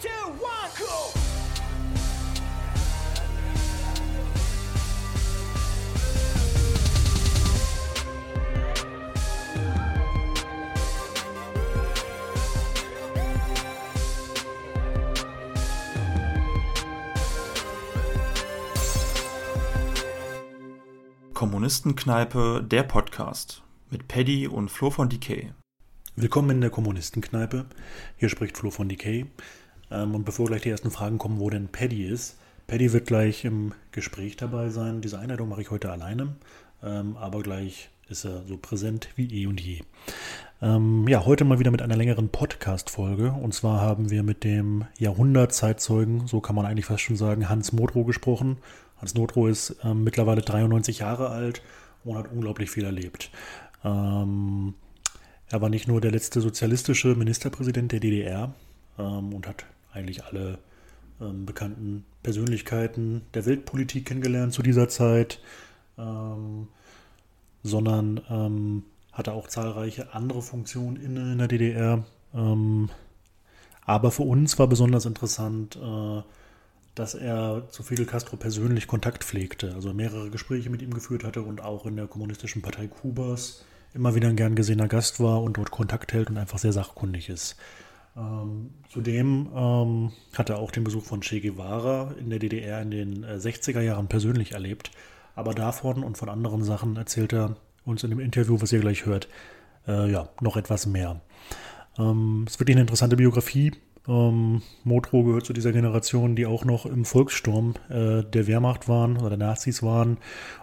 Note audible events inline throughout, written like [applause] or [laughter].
Two, one, cool. Kommunistenkneipe, der Podcast mit Paddy und Flo von Decay. Willkommen in der Kommunistenkneipe. Hier spricht Flo von Decay. Ähm, und bevor gleich die ersten Fragen kommen, wo denn Paddy ist. Paddy wird gleich im Gespräch dabei sein. Diese Einleitung mache ich heute alleine. Ähm, aber gleich ist er so präsent wie eh und je. Ähm, ja, heute mal wieder mit einer längeren Podcast-Folge. Und zwar haben wir mit dem Jahrhundertzeitzeugen, so kann man eigentlich fast schon sagen, Hans Modrow gesprochen. Hans Modrow ist ähm, mittlerweile 93 Jahre alt und hat unglaublich viel erlebt. Ähm, er war nicht nur der letzte sozialistische Ministerpräsident der DDR ähm, und hat eigentlich alle ähm, bekannten Persönlichkeiten der Weltpolitik kennengelernt zu dieser Zeit, ähm, sondern ähm, hatte auch zahlreiche andere Funktionen in, in der DDR. Ähm, aber für uns war besonders interessant, äh, dass er zu Fidel Castro persönlich Kontakt pflegte, also mehrere Gespräche mit ihm geführt hatte und auch in der Kommunistischen Partei Kubas immer wieder ein gern gesehener Gast war und dort Kontakt hält und einfach sehr sachkundig ist. Ähm, zudem ähm, hat er auch den Besuch von Che Guevara in der DDR in den äh, 60er Jahren persönlich erlebt. Aber davon und von anderen Sachen erzählt er uns in dem Interview, was ihr gleich hört, äh, ja, noch etwas mehr. Ähm, es ist wirklich eine interessante Biografie. Ähm, Motro gehört zu dieser Generation, die auch noch im Volkssturm äh, der Wehrmacht waren oder der Nazis waren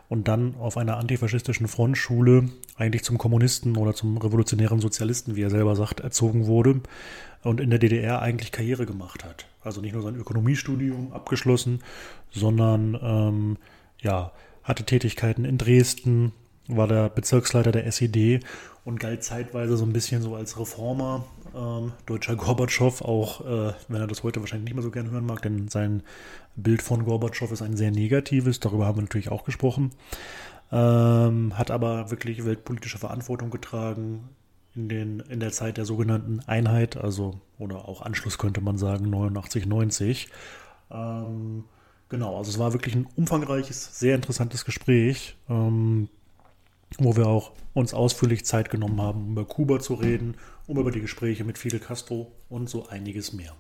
und dann auf einer antifaschistischen Frontschule eigentlich zum Kommunisten oder zum revolutionären Sozialisten, wie er selber sagt, erzogen wurde und in der DDR eigentlich Karriere gemacht hat. Also nicht nur sein Ökonomiestudium abgeschlossen, sondern ähm, ja, hatte Tätigkeiten in Dresden, war der Bezirksleiter der SED und galt zeitweise so ein bisschen so als Reformer, ähm, deutscher Gorbatschow, auch äh, wenn er das heute wahrscheinlich nicht mehr so gerne hören mag, denn sein Bild von Gorbatschow ist ein sehr negatives, darüber haben wir natürlich auch gesprochen. Ähm, hat aber wirklich weltpolitische Verantwortung getragen in, den, in der Zeit der sogenannten Einheit, also oder auch Anschluss könnte man sagen, 89, 90. Ähm, genau, also es war wirklich ein umfangreiches, sehr interessantes Gespräch. Ähm, wo wir auch uns ausführlich Zeit genommen haben, um über Kuba zu reden, um über die Gespräche mit Fidel Castro und so einiges mehr.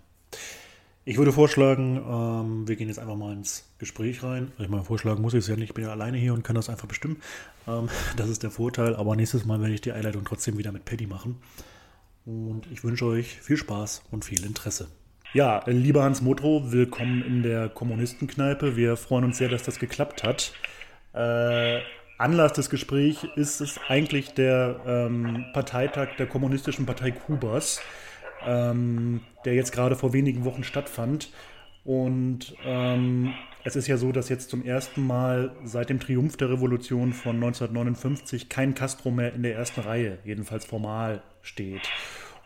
Ich würde vorschlagen, ähm, wir gehen jetzt einfach mal ins Gespräch rein. Ich meine, vorschlagen muss ich es ja nicht, ich bin ja alleine hier und kann das einfach bestimmen. Ähm, [laughs] das ist der Vorteil, aber nächstes Mal werde ich die Einleitung trotzdem wieder mit Paddy machen. Und ich wünsche euch viel Spaß und viel Interesse. Ja, lieber Hans Modrow, willkommen in der Kommunistenkneipe. Wir freuen uns sehr, dass das geklappt hat. Äh, Anlass des Gesprächs ist es eigentlich der ähm, Parteitag der Kommunistischen Partei Kubas, ähm, der jetzt gerade vor wenigen Wochen stattfand. Und ähm, es ist ja so, dass jetzt zum ersten Mal seit dem Triumph der Revolution von 1959 kein Castro mehr in der ersten Reihe, jedenfalls formal, steht.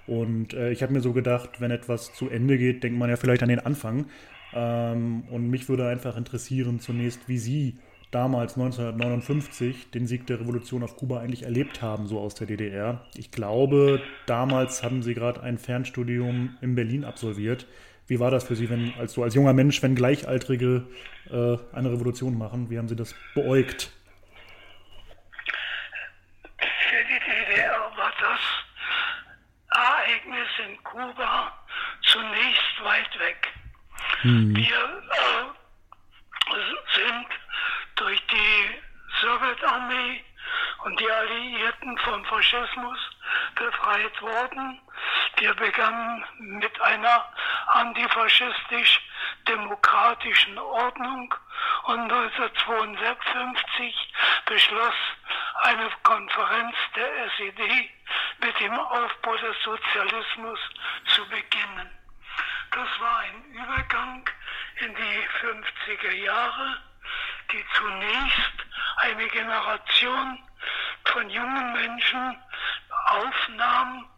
Und äh, ich habe mir so gedacht, wenn etwas zu Ende geht, denkt man ja vielleicht an den Anfang. Ähm, und mich würde einfach interessieren zunächst, wie Sie damals 1959 den Sieg der Revolution auf Kuba eigentlich erlebt haben, so aus der DDR. Ich glaube, damals haben Sie gerade ein Fernstudium in Berlin absolviert. Wie war das für Sie, wenn als so als junger Mensch, wenn Gleichaltrige äh, eine Revolution machen? Wie haben Sie das beäugt? Für die DDR war das Ereignis in Kuba zunächst weit weg. Hm. Wir äh, sind durch die Sowjetarmee und die Alliierten vom Faschismus befreit worden. Wir begannen mit einer antifaschistisch-demokratischen Ordnung und 1952 beschloss eine Konferenz der SED mit dem Aufbau des Sozialismus zu beginnen. Das war ein Übergang in die 50er Jahre die zunächst eine Generation von jungen Menschen aufnahm,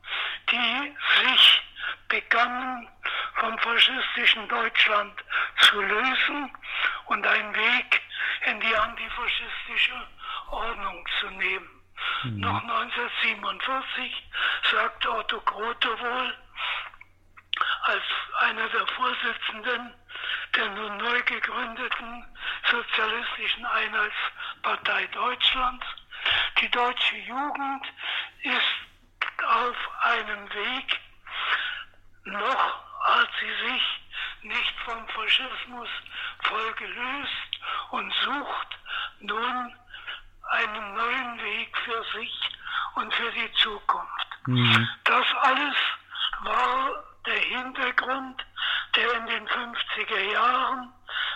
die sich begannen vom faschistischen Deutschland zu lösen und einen Weg in die antifaschistische Ordnung zu nehmen. Mhm. Noch 1947 sagte Otto Grote wohl, als einer der Vorsitzenden der nun neu gegründeten Sozialistischen Einheitspartei Deutschlands. Die deutsche Jugend ist auf einem Weg, noch hat sie sich nicht vom Faschismus voll gelöst und sucht nun einen neuen Weg für sich und für die Zukunft. Mhm. Das alles war der Hintergrund, der in den 50er Jahren,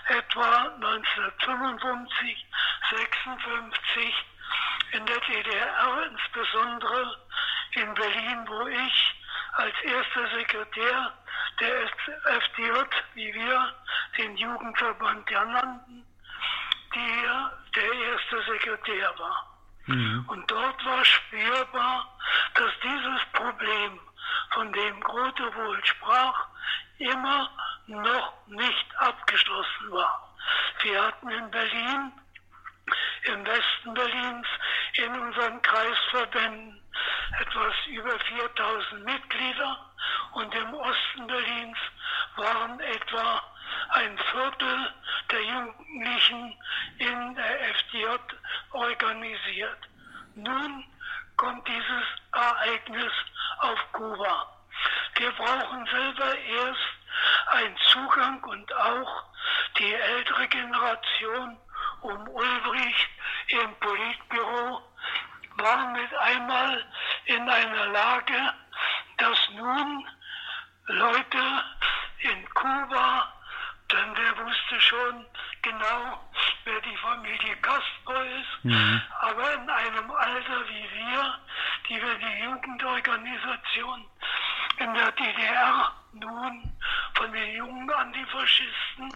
etwa 1955, 56, in der DDR, insbesondere in Berlin, wo ich als erster Sekretär der FDJ, wie wir den Jugendverband ja nannten, der, der erste Sekretär war. Mhm. Und dort war spürbar, dass dieses Problem, von dem Grote wohl sprach, immer noch nicht abgeschlossen war. Wir hatten in Berlin, im Westen Berlins, in unseren Kreisverbänden etwas über 4000 Mitglieder und im Osten Berlins waren etwa ein Viertel der Jugendlichen in der FDJ organisiert. Nun kommt dieses Ereignis auf Kuba. Wir brauchen selber erst einen Zugang und auch die ältere Generation um Ulbricht im Politbüro war mit einmal in einer Lage, dass nun Leute in Kuba, denn der wusste schon genau, wer die Familie Castro ist, mhm. aber in einem Alter wie wir, die wir die Jugendorganisation in der DDR nun von den jungen Antifaschisten,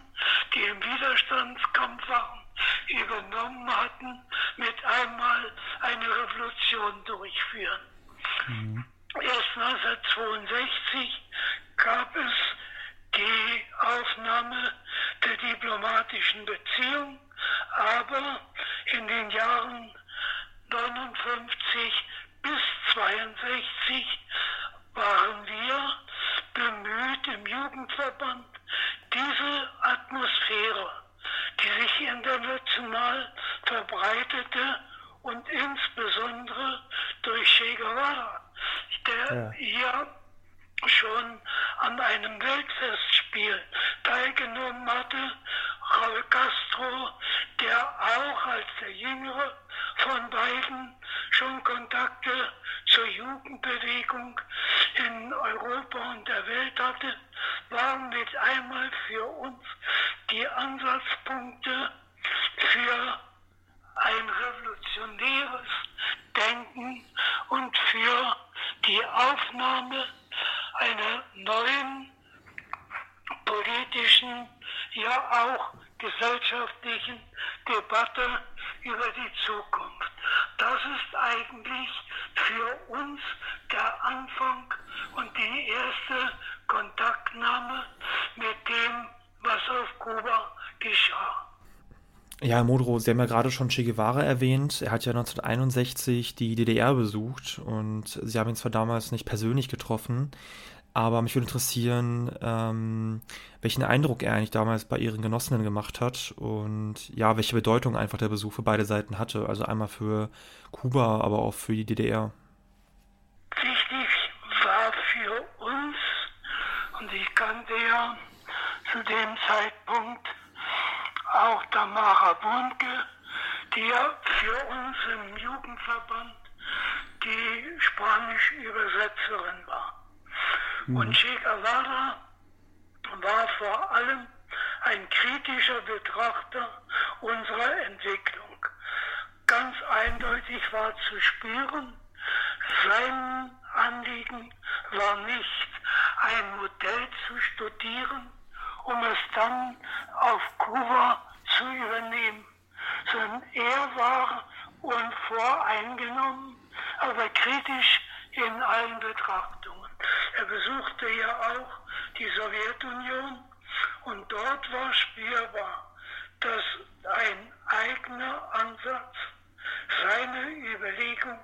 die im Widerstandskampf waren, übernommen hatten, mit einmal eine Revolution durchführen. Mhm. Erst 1962 gab es die Aufnahme der diplomatischen Beziehung, aber in den Jahren 59 bis 62 waren wir bemüht im Jugendverband, diese Atmosphäre, die sich international verbreitete und insbesondere durch Che Guevara, der ja. hier schon an einem Weltfestspiel teilgenommen hatte, Raul Castro, der auch als der jüngere von beiden schon Kontakte zur Jugendbewegung in Europa und der Welt hatte, waren mit einmal für uns die Ansatzpunkte für ein revolutionäres Denken und für die Aufnahme einer neuen politischen, ja auch gesellschaftlichen Debatte über die Zukunft. Das ist eigentlich für uns der Anfang und die erste Kontaktnahme mit dem, was auf Kuba geschah. Ja, Modro, Sie haben ja gerade schon Che Guevara erwähnt. Er hat ja 1961 die DDR besucht und Sie haben ihn zwar damals nicht persönlich getroffen, aber mich würde interessieren, ähm, welchen Eindruck er eigentlich damals bei Ihren Genossinnen gemacht hat und ja, welche Bedeutung einfach der Besuch für beide Seiten hatte. Also einmal für Kuba, aber auch für die DDR. Wichtig war für uns, und ich kannte ja zu dem Zeitpunkt auch Tamara Bundke, die ja für uns im Jugendverband die spanische Übersetzerin war. Mhm. Und Che Guevara war vor allem ein kritischer Betrachter unserer Entwicklung. Ganz eindeutig war zu spüren, sein Anliegen war nicht ein Modell zu studieren, um es dann auf Kuba zu übernehmen, sondern er war unvoreingenommen, aber kritisch in allen Betrachtungen. Er besuchte ja auch die Sowjetunion und dort war spürbar, dass ein eigener Ansatz seine Überlegung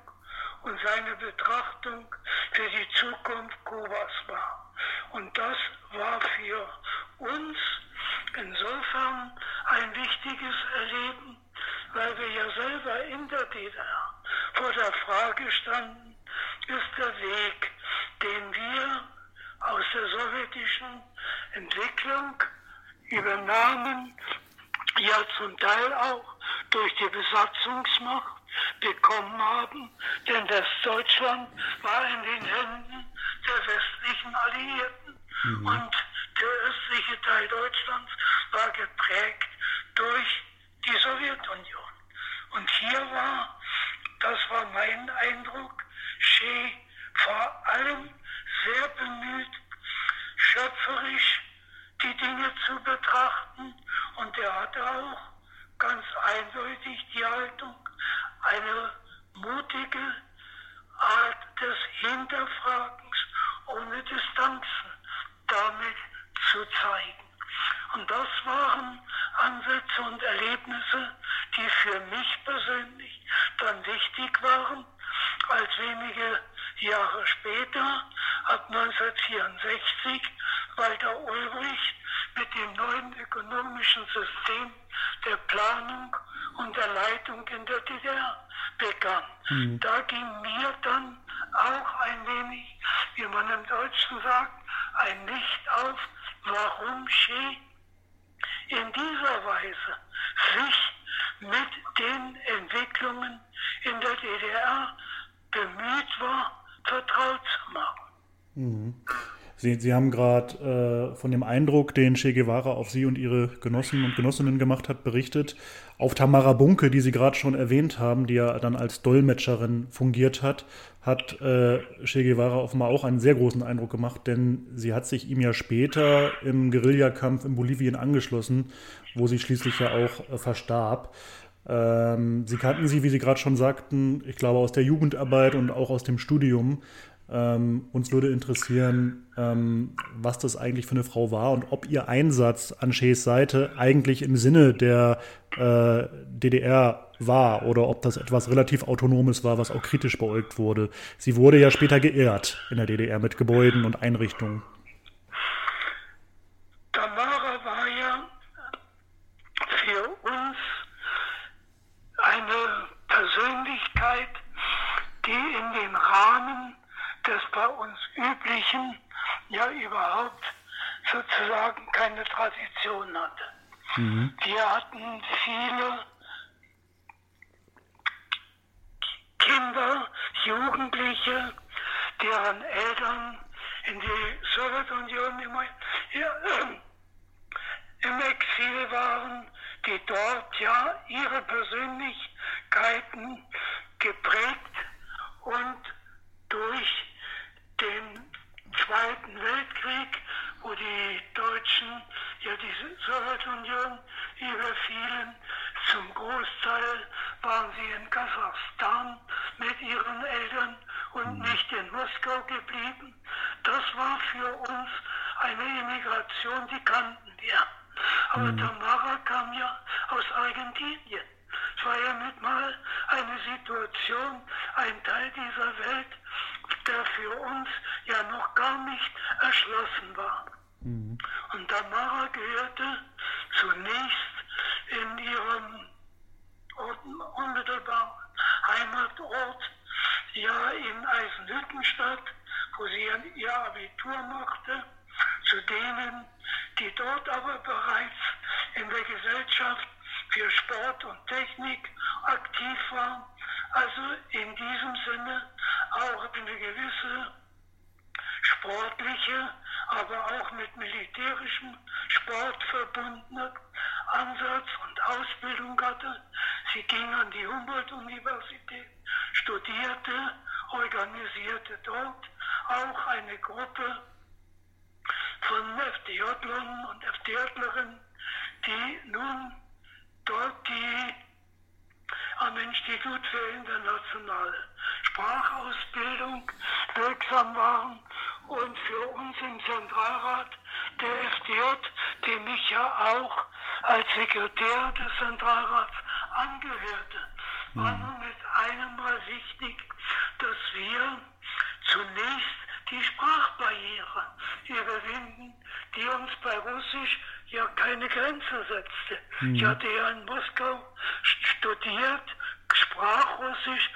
und seine Betrachtung für die Zukunft Kubas war. Und das war für uns insofern ein wichtiges Erleben, weil wir ja selber in der DDR vor der Frage standen, ist der Weg, den wir aus der sowjetischen Entwicklung übernahmen, ja zum Teil auch durch die Besatzungsmacht bekommen haben, denn Westdeutschland war in den Händen der westlichen Alliierten mhm. und der östliche Teil Deutschlands war geprägt durch die Sowjetunion. Und hier war, das war mein Eindruck, Che vor allem sehr bemüht, schöpferisch die Dinge zu betrachten und er hatte auch ganz eindeutig die Haltung, eine mutige Art des Hinterfragens ohne Distanzen damit zu zeigen. Und das waren Ansätze und Erlebnisse, die für mich persönlich dann wichtig waren, als wenige Jahre später, ab 1964, Walter Ulbricht mit dem neuen ökonomischen System der Planung und der Leitung in der DDR begann. Mhm. Da ging mir dann auch ein wenig, wie man im Deutschen sagt, ein Licht auf, warum Che in dieser Weise sich mit den Entwicklungen in der DDR bemüht war, vertraut zu machen. Mhm. Sie, Sie haben gerade äh, von dem Eindruck, den Che Guevara auf Sie und Ihre Genossen und Genossinnen gemacht hat, berichtet. Auf Tamara Bunke, die Sie gerade schon erwähnt haben, die ja dann als Dolmetscherin fungiert hat, hat äh, Che Guevara offenbar auch einen sehr großen Eindruck gemacht, denn sie hat sich ihm ja später im Guerillakampf in Bolivien angeschlossen, wo sie schließlich ja auch äh, verstarb. Ähm, sie kannten sie, wie Sie gerade schon sagten, ich glaube aus der Jugendarbeit und auch aus dem Studium. Ähm, uns würde interessieren, ähm, was das eigentlich für eine Frau war und ob ihr Einsatz an Shees Seite eigentlich im Sinne der äh, DDR war oder ob das etwas relativ Autonomes war, was auch kritisch beäugt wurde. Sie wurde ja später geehrt in der DDR mit Gebäuden und Einrichtungen. Tamara war ja für uns eine Persönlichkeit, die in den Rahmen des bei uns üblichen ja überhaupt sozusagen keine Tradition hatte. Mhm. Wir hatten viele Kinder, Jugendliche, deren Eltern in die Sowjetunion immer, ja, äh, im Exil waren, die dort ja ihre Persönlichkeiten geprägt und durch den Zweiten Weltkrieg, wo die Deutschen ja die Sowjetunion überfielen. Zum Großteil waren sie in Kasachstan mit ihren Eltern und mhm. nicht in Moskau geblieben. Das war für uns eine Immigration, die kannten wir. Aber mhm. Tamara kam ja aus Argentinien. Es war ja mit mal eine Situation, ein Teil dieser Welt, der für uns ja noch gar nicht erschlossen war. Mhm. Und Tamara gehörte zunächst in ihrem unmittelbaren Heimatort, ja in Eisenhüttenstadt, wo sie ihr Abitur machte, zu denen, die dort aber bereits in der Gesellschaft für Sport und Technik aktiv waren. Also in diesem Sinne auch eine gewisse sportliche, aber auch mit militärischem Sport verbundene Ansatz und Ausbildung hatte. Sie ging an die Humboldt-Universität, studierte, organisierte dort auch eine Gruppe von FDJlern und FDJlerinnen, die nun dort die am Institut für internationale Sprachausbildung wirksam waren und für uns im Zentralrat der FDJ, dem ich ja auch als Sekretär des Zentralrats angehörte, war nun mit einem Mal wichtig, dass wir zunächst die Sprachbarriere überwinden, die uns bei Russisch keine Grenze setzte. Mhm. Ich hatte ja in Moskau studiert, sprach Russisch,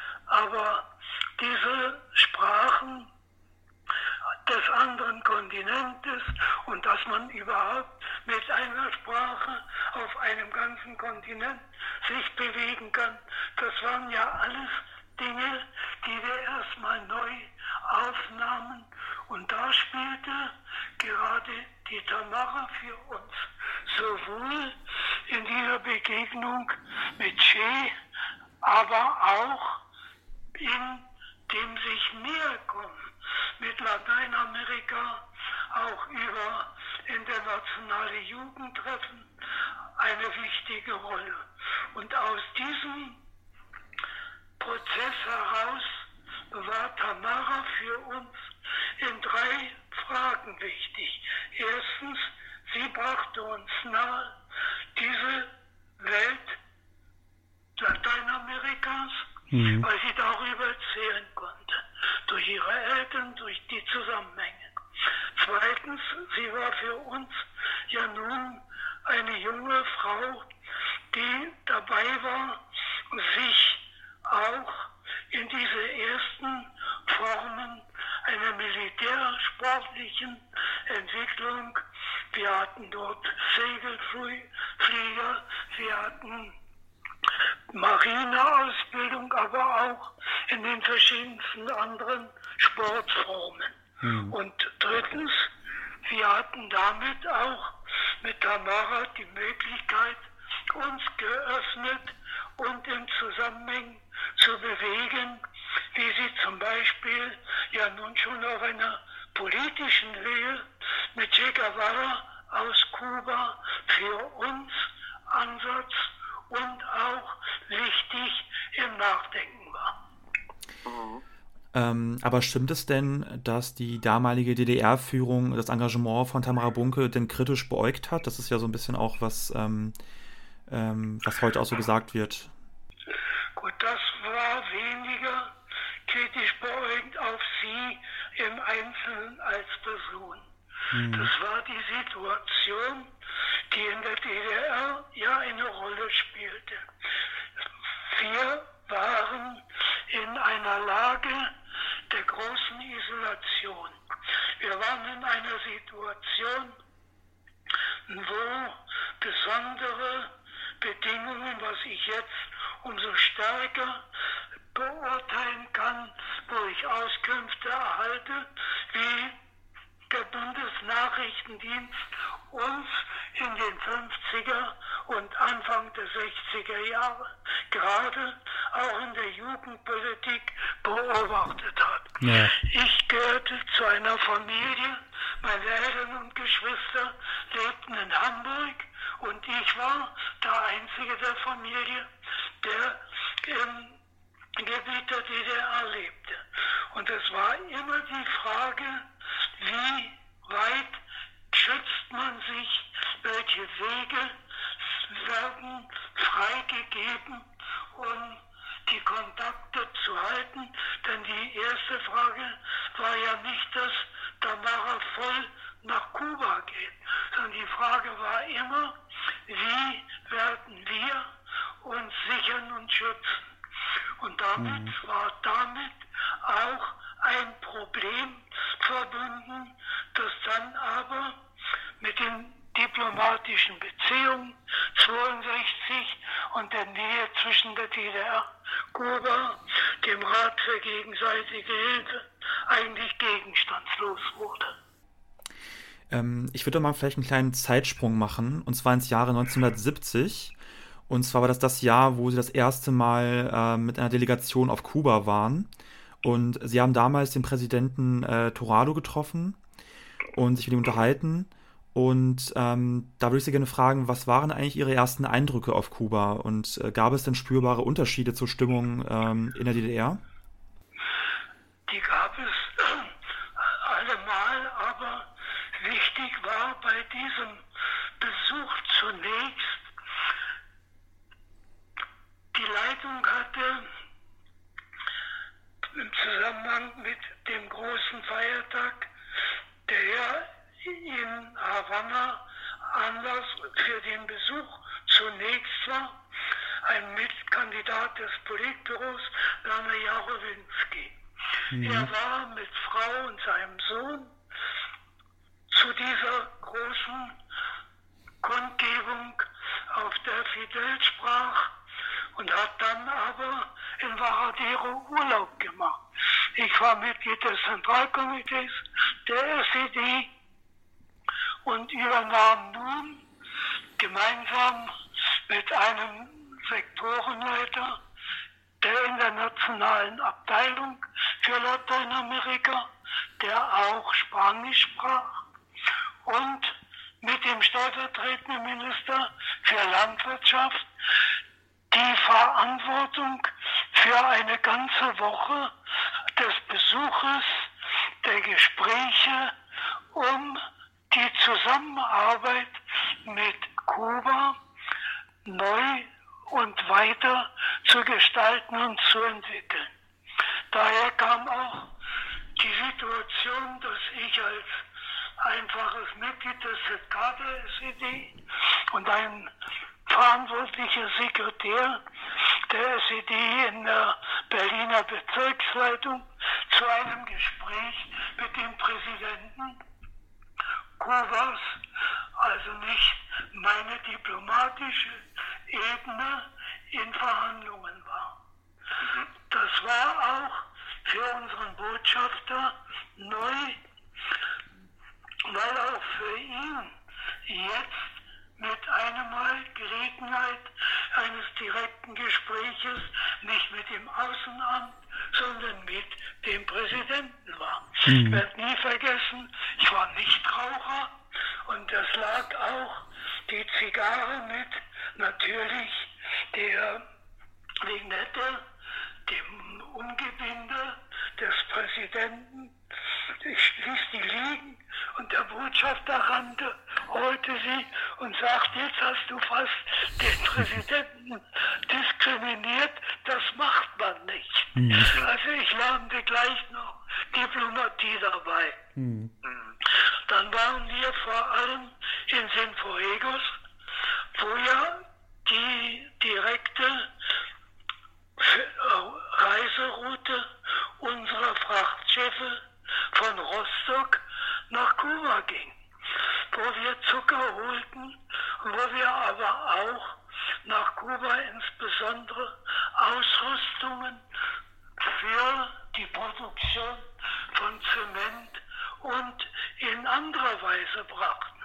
aber stimmt es denn, dass die damalige DDR-Führung das Engagement von Tamara Bunke denn kritisch beäugt hat? Das ist ja so ein bisschen auch was, ähm, ähm, was heute auch so gesagt wird. Gut, das war weniger kritisch beäugt auf sie im Einzelnen als Person. Mhm. Das war die Situation, die in der DDR ja eine Rolle spielte. Wir waren in einer Lage der großen Isolation. Wir waren in einer Situation, wo besondere Bedingungen, was ich jetzt umso stärker beurteilen kann, wo ich Auskünfte erhalte, wie der Bundesnachrichtendienst uns in den 50er und Anfang der 60er Jahre gerade auch in der Jugendpolitik beobachtet hat. Ja. Ich gehörte zu einer Familie, meine Eltern und Geschwister lebten in Hamburg und ich war der Einzige der Familie, der im Gebiet der DDR lebte. Und es war immer die Frage, wie weit schützt man sich, welche Wege werden freigegeben, um die Kontakte zu halten. Denn die erste Frage war ja nicht, dass Tamara voll nach Kuba geht, sondern die Frage war immer, wie werden wir uns sichern und schützen. Und damit mhm. war damit auch ein Problem verbunden, das dann aber mit den diplomatischen Beziehungen 62 und der Nähe zwischen der DDR, Kuba, dem Rat für gegenseitige Hilfe eigentlich gegenstandslos wurde. Ähm, ich würde mal vielleicht einen kleinen Zeitsprung machen, und zwar ins Jahre 1970. Und zwar war das das Jahr, wo sie das erste Mal äh, mit einer Delegation auf Kuba waren. Und sie haben damals den Präsidenten äh, Torado getroffen und sich mit ihm unterhalten. Und ähm, da würde ich Sie gerne fragen, was waren eigentlich Ihre ersten Eindrücke auf Kuba und äh, gab es denn spürbare Unterschiede zur Stimmung ähm, in der DDR? Die gab es [clears throat] allemal, aber wichtig war bei diesem Besuch zunächst, die Leitung hatte im Zusammenhang mit dem großen Feiertag der in Havanna Anlass für den Besuch zunächst war ein Mitkandidat des Politbüros, Werner Jarowinski. Mhm. Er war mit Frau und seinem Sohn zu dieser großen Kundgebung, auf der Fidel sprach, und hat dann aber in Varadero Urlaub gemacht. Ich war Mitglied des Zentralkomitees der SED und übernahm nun gemeinsam mit einem Sektorenleiter der internationalen Abteilung für Lateinamerika, der auch Spanisch sprach, und mit dem stellvertretenden Minister für Landwirtschaft die Verantwortung für eine ganze Woche des Besuches, der Gespräche um die Zusammenarbeit mit Kuba neu und weiter zu gestalten und zu entwickeln. Daher kam auch die Situation, dass ich als einfaches Mitglied des ZK der SED und ein verantwortlicher Sekretär der SED in der Berliner Bezirksleitung zu einem Gespräch mit dem Präsidenten Kubas, also nicht meine diplomatische Ebene in Verhandlungen war. Das war auch für unseren Botschafter neu, weil auch für ihn jetzt mit einem Mal Gelegenheit eines direkten Gespräches nicht mit dem Außenamt, sondern mit dem Präsidenten war. Mhm. Ich werde nie vergessen, ich war Nichtraucher und das lag auch die Zigarre mit natürlich der Vignette, dem Umgebinde des Präsidenten. Ich ließ die liegen und der Botschafter rannte, holte sie und sagte, jetzt hast du fast den Präsidenten diskriminiert, das macht man nicht. Mhm. Also ich lernte gleich noch Diplomatie dabei. Mhm. Dann waren wir vor allem in Sinfuegos, wo ja die direkte Reiseroute unserer Frachtschiffe von Rostock nach Kuba ging, wo wir Zucker holten wo wir aber auch nach Kuba insbesondere Ausrüstungen für die Produktion von Zement und in anderer Weise brachten.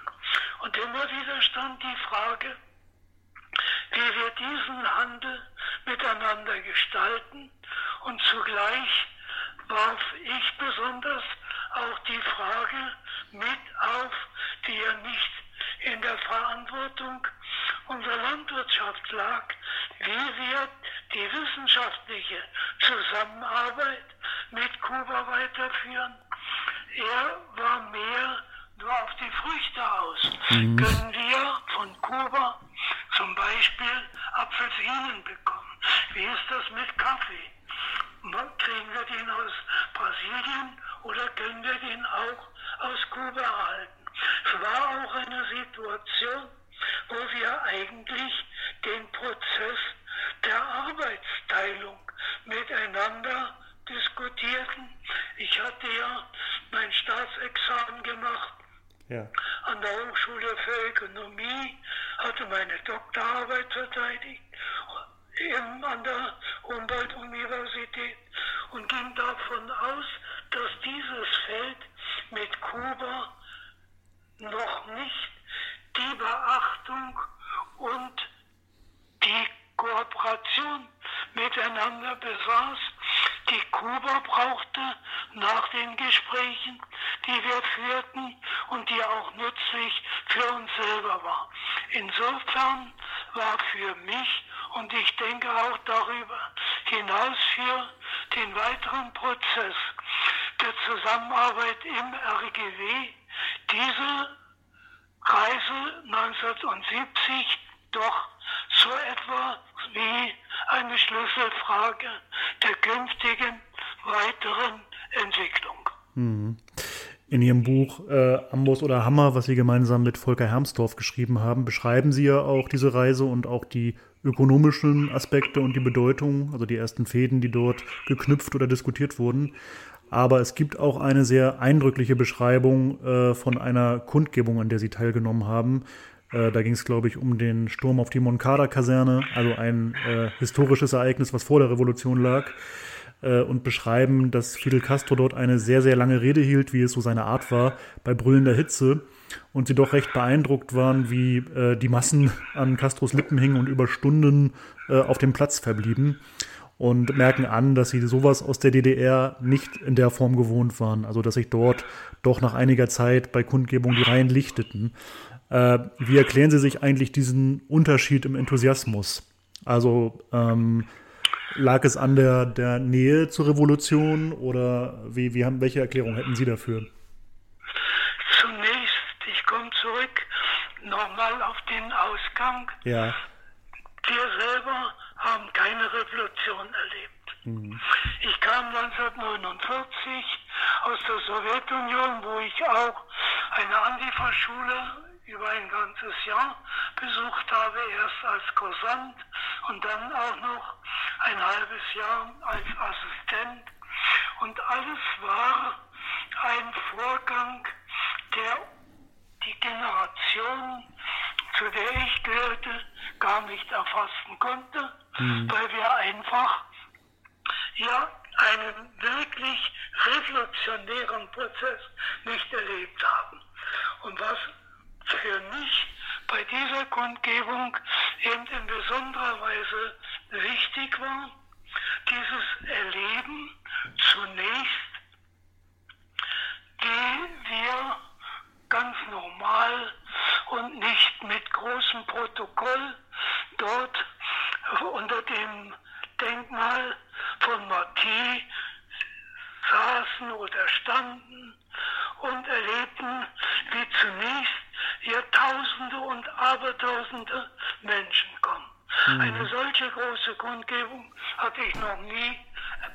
Und immer wieder stand die Frage, wie wir diesen Handel miteinander gestalten und zugleich warf ich besonders auch die Frage mit auf, die ja nicht in der Verantwortung unserer Landwirtschaft lag, wie wir die wissenschaftliche Zusammenarbeit mit Kuba weiterführen. Er war mehr nur auf die Früchte aus. Mhm. Können wir von Kuba zum Beispiel Apfelsinen bekommen? Wie ist das mit Kaffee? Kriegen wir den aus Brasilien oder können wir den auch aus Kuba erhalten? Es war auch eine Situation, wo wir eigentlich den Prozess der Arbeitsteilung miteinander diskutierten. Ich hatte ja mein Staatsexamen gemacht ja. an der Hochschule für Ökonomie, hatte meine Doktorarbeit verteidigt eben an der Humboldt-Universität und ging davon aus, dass dieses Feld mit Kuba noch nicht die Beachtung und die Kooperation miteinander besaß, die Kuba brauchte nach den Gesprächen, die wir führten und die auch nützlich für uns selber war. Insofern war für mich und ich denke auch darüber hinaus für den weiteren Prozess der Zusammenarbeit im RGW diese Reise 1970 doch so etwa wie eine Schlüsselfrage der künftigen weiteren Entwicklung. Hm. In Ihrem Buch äh, Amboss oder Hammer, was Sie gemeinsam mit Volker Hermsdorf geschrieben haben, beschreiben Sie ja auch diese Reise und auch die ökonomischen Aspekte und die Bedeutung, also die ersten Fäden, die dort geknüpft oder diskutiert wurden. Aber es gibt auch eine sehr eindrückliche Beschreibung äh, von einer Kundgebung, an der Sie teilgenommen haben. Äh, da ging es, glaube ich, um den Sturm auf die Moncada-Kaserne, also ein äh, historisches Ereignis, was vor der Revolution lag äh, und beschreiben, dass Fidel Castro dort eine sehr, sehr lange Rede hielt, wie es so seine Art war, bei brüllender Hitze. Und sie doch recht beeindruckt waren, wie äh, die Massen an Castros Lippen hingen und über Stunden äh, auf dem Platz verblieben. Und merken an, dass sie sowas aus der DDR nicht in der Form gewohnt waren. Also, dass sich dort doch nach einiger Zeit bei Kundgebung die Reihen lichteten. Äh, wie erklären Sie sich eigentlich diesen Unterschied im Enthusiasmus? Also, ähm, Lag es an der, der Nähe zur Revolution oder wie, wie haben, welche Erklärung hätten Sie dafür? Zunächst, ich komme zurück nochmal auf den Ausgang. Ja. Wir selber haben keine Revolution erlebt. Mhm. Ich kam 1949 aus der Sowjetunion, wo ich auch eine Antifa-Schule über ein ganzes Jahr besucht habe, erst als Kursant und dann auch noch ein halbes Jahr als Assistent. Und alles war ein Vorgang, der die Generation, zu der ich gehörte, gar nicht erfassen konnte, mhm. weil wir einfach ja einen wirklich revolutionären Prozess nicht erlebt haben. Und was für mich bei dieser Kundgebung eben in besonderer Weise wichtig war, dieses Erleben zunächst, die wir ganz normal und nicht mit großem Protokoll dort unter dem Denkmal von Marti saßen oder standen und erlebten, wie zunächst hier Tausende und Abertausende Menschen kommen. Mhm. Eine solche große Kundgebung hatte ich noch nie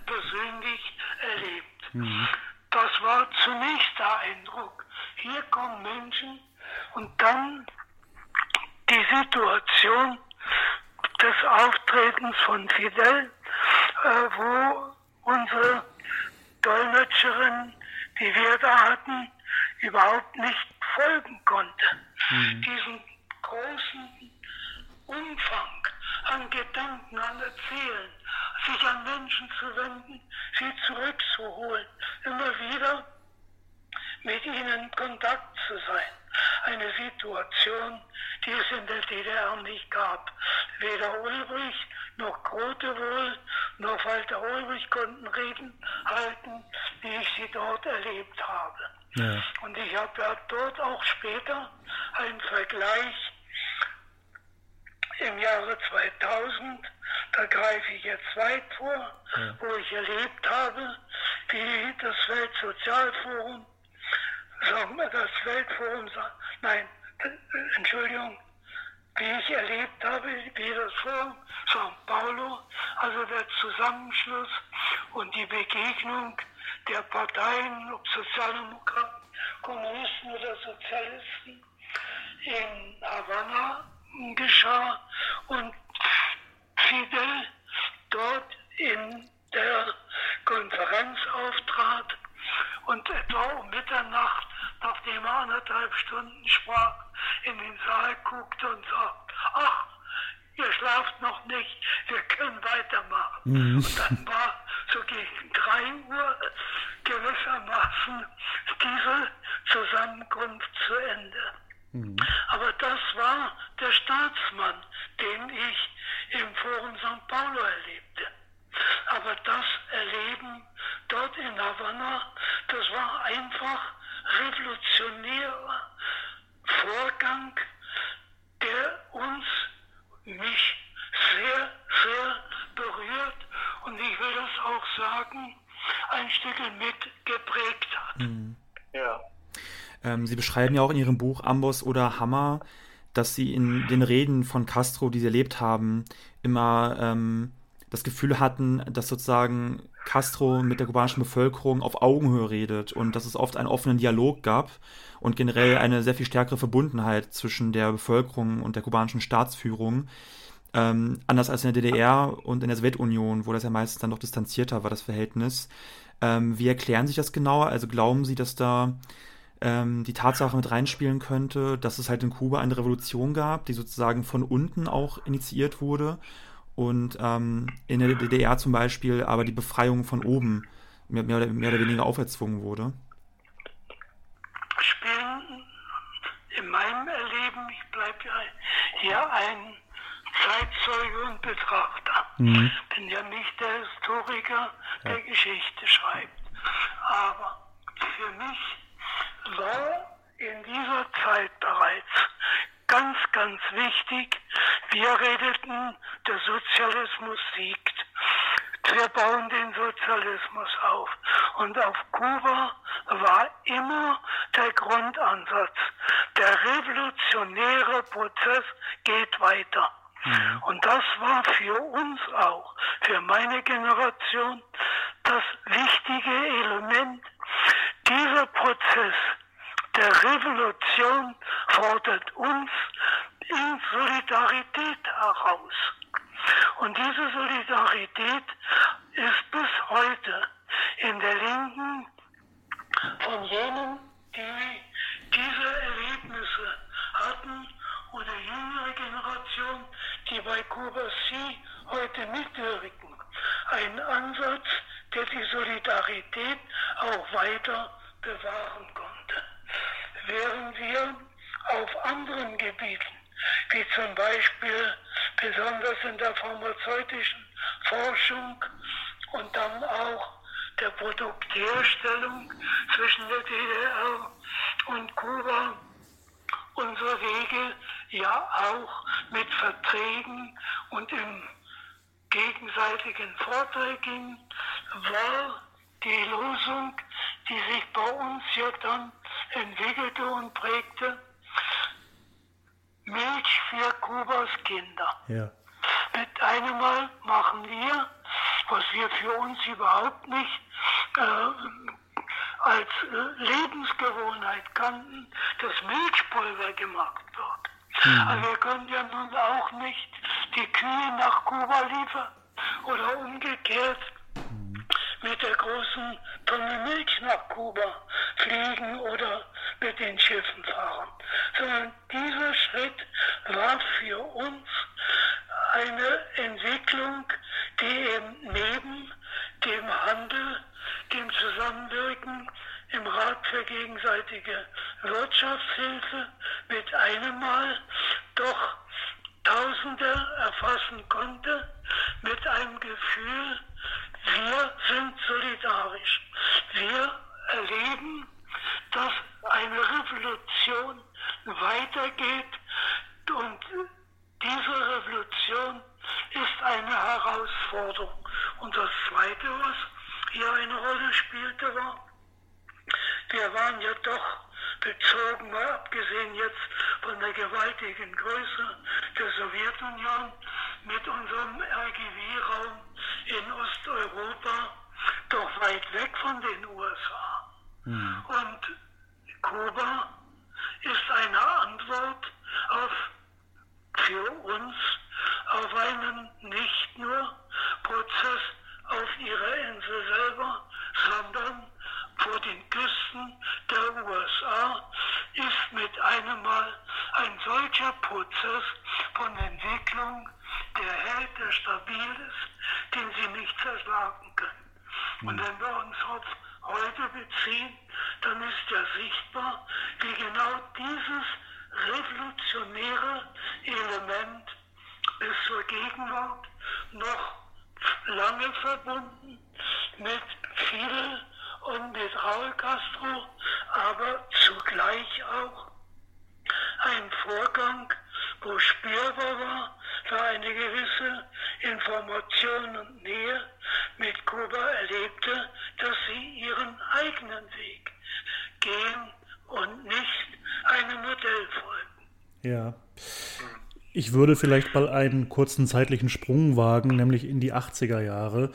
persönlich erlebt. Mhm. Das war zunächst der Eindruck. Hier kommen Menschen und dann die Situation des Auftretens von Fidel, äh, wo unsere Dolmetscherin, die wir da hatten, überhaupt nicht folgen konnte. Mhm. Diesen großen Umfang an Gedanken, an Erzählen, sich an Menschen zu wenden, sie zurückzuholen, immer wieder mit ihnen in Kontakt zu sein. Eine Situation, die es in der DDR nicht gab. Weder Ulbricht noch Grote wohl, noch Walter Ulbricht konnten Reden halten, wie ich sie dort erlebt habe. Ja. Und ich habe ja dort auch später einen Vergleich im Jahre 2000, da greife ich jetzt weit vor, ja. wo ich erlebt habe, wie das Weltsozialforum, sagen wir das Weltforum, nein, Entschuldigung, wie ich erlebt habe, wie das Forum São Paulo, also der Zusammenschluss und die Begegnung der Parteien, ob Sozialdemokraten, Kommunisten oder Sozialisten, in Havanna geschah und Fidel dort in der Konferenz auftrat und etwa um Mitternacht, nachdem er anderthalb Stunden sprach, in den Saal guckte und sagte, ach, ihr schlaft noch nicht, wir können weitermachen. Mhm. Und dann war so gegen drei Uhr gewissermaßen diese Zusammenkunft zu Ende. Mhm. Aber das war der Staatsmann, den ich im Forum St. Paulo erlebte. Aber das Erleben dort in Havanna, das war einfach revolutionärer Vorgang, der uns, mich sehr, sehr berührt und ich will das auch sagen, ein Stück mit geprägt hat. Mhm. Ja. Ähm, Sie beschreiben ja auch in Ihrem Buch Amboss oder Hammer, dass Sie in den Reden von Castro, die Sie erlebt haben, immer ähm, das Gefühl hatten, dass sozusagen Castro mit der kubanischen Bevölkerung auf Augenhöhe redet und dass es oft einen offenen Dialog gab und generell eine sehr viel stärkere Verbundenheit zwischen der Bevölkerung und der kubanischen Staatsführung. Ähm, anders als in der DDR und in der Sowjetunion, wo das ja meistens dann noch distanzierter war, das Verhältnis. Ähm, wie erklären sich das genauer? Also glauben Sie, dass da ähm, die Tatsache mit reinspielen könnte, dass es halt in Kuba eine Revolution gab, die sozusagen von unten auch initiiert wurde und ähm, in der DDR zum Beispiel aber die Befreiung von oben mehr, mehr, oder, mehr oder weniger auferzwungen wurde? Spielen in meinem Erleben, ich bleibe ja hier ein Zeitzeuge und Betrachter. Mhm. Bin ja nicht der Historiker, der ja. Geschichte schreibt. Aber für mich war in dieser Zeit bereits ganz, ganz wichtig, wir redeten, der Sozialismus siegt. Wir bauen den Sozialismus auf. Und auf Kuba war immer der Grundansatz, der revolutionäre Prozess geht weiter. Mhm. Und das war für uns auch, für meine Generation, das wichtige Element. Dieser Prozess der Revolution fordert uns in Solidarität heraus. Und diese Solidarität ist bis heute in der Linken von jenen, die diese Erlebnisse hatten oder jüngere Generation, die bei Kuba Sie heute mitwirken, ein Ansatz, der die Solidarität auch weiter bewahren konnte. Während wir auf anderen Gebieten, wie zum Beispiel besonders in der pharmazeutischen Forschung und dann auch der Produktherstellung zwischen der DDR und Kuba unsere Wege ja auch mit Verträgen und im gegenseitigen Vorteil ging, war die Losung, die sich bei uns ja dann entwickelte und prägte, Milch für Kubas Kinder. Ja. Mit einem Mal machen wir, was wir für uns überhaupt nicht äh, als äh, Lebensgewohnheit kannten, dass Milchpulver gemacht wird. Mhm. Also wir können ja nun auch nicht die Kühe nach Kuba liefern? Oder umgekehrt mit der großen Tonne Milch nach Kuba fliegen oder mit den Schiffen fahren, sondern dieser Schritt war für uns eine Entwicklung, die eben neben dem Handel, dem Zusammenwirken im Rat für gegenseitige Wirtschaftshilfe mit einem Mal würde vielleicht mal einen kurzen zeitlichen Sprung wagen, nämlich in die 80er Jahre.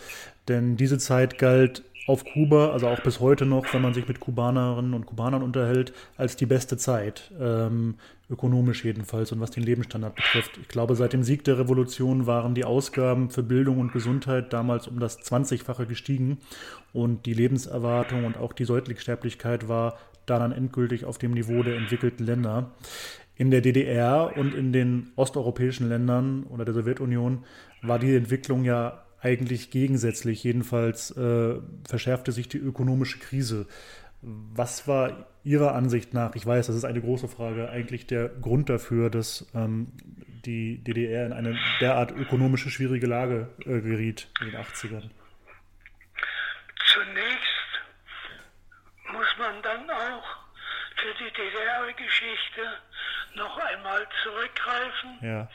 Denn diese Zeit galt auf Kuba, also auch bis heute noch, wenn man sich mit Kubanerinnen und Kubanern unterhält, als die beste Zeit, ähm, ökonomisch jedenfalls und was den Lebensstandard betrifft. Ich glaube, seit dem Sieg der Revolution waren die Ausgaben für Bildung und Gesundheit damals um das 20-fache gestiegen und die Lebenserwartung und auch die Säuglingssterblichkeit war dann endgültig auf dem Niveau der entwickelten Länder. In der DDR und in den osteuropäischen Ländern oder der Sowjetunion war die Entwicklung ja eigentlich gegensätzlich. Jedenfalls äh, verschärfte sich die ökonomische Krise. Was war Ihrer Ansicht nach, ich weiß, das ist eine große Frage, eigentlich der Grund dafür, dass ähm, die DDR in eine derart ökonomische schwierige Lage äh, geriet in den 80ern? Zunächst muss man dann auch für die DDR-Geschichte noch einmal zurückgreifen. Ja.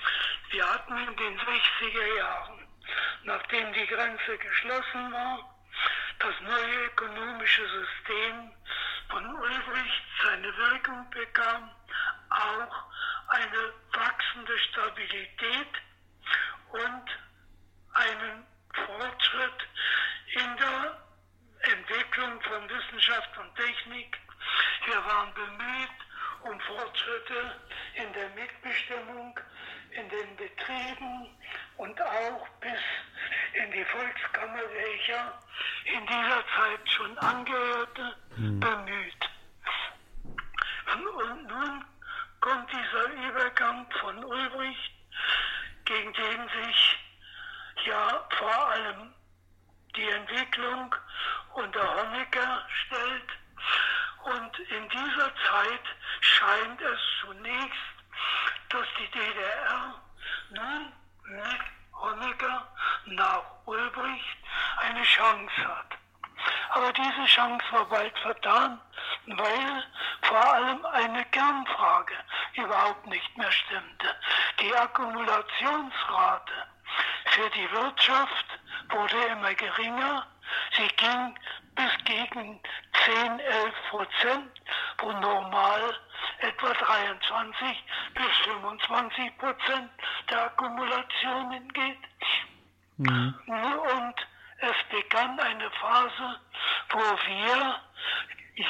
Wir hatten in den 60er Jahren nachdem die Grenze geschlossen war, das neue ökonomische System von Ulbricht seine Wirkung bekam, auch eine wachsende Stabilität und einen Fortschritt in der Entwicklung von Wissenschaft und Technik. Wir waren bemüht um Fortschritte in der Mitbestimmung in den Betrieben und auch bis in die Volkskammer, welcher in dieser Zeit schon angehörte, mhm. bemüht. Und nun kommt dieser Übergang von Ulbricht, gegen den sich ja vor allem die Entwicklung unter Honecker stellt. Und in dieser Zeit scheint es zunächst, dass die DDR nun mit Honecker nach Ulbricht eine Chance hat. Aber diese Chance war bald vertan, weil vor allem eine Kernfrage überhaupt nicht mehr stimmte. Die Akkumulationsrate für die Wirtschaft wurde immer geringer. Sie ging bis gegen 10, 11 Prozent, wo normal etwa 23 bis 25 Prozent der Akkumulationen geht. Mhm. Und es begann eine Phase, wo wir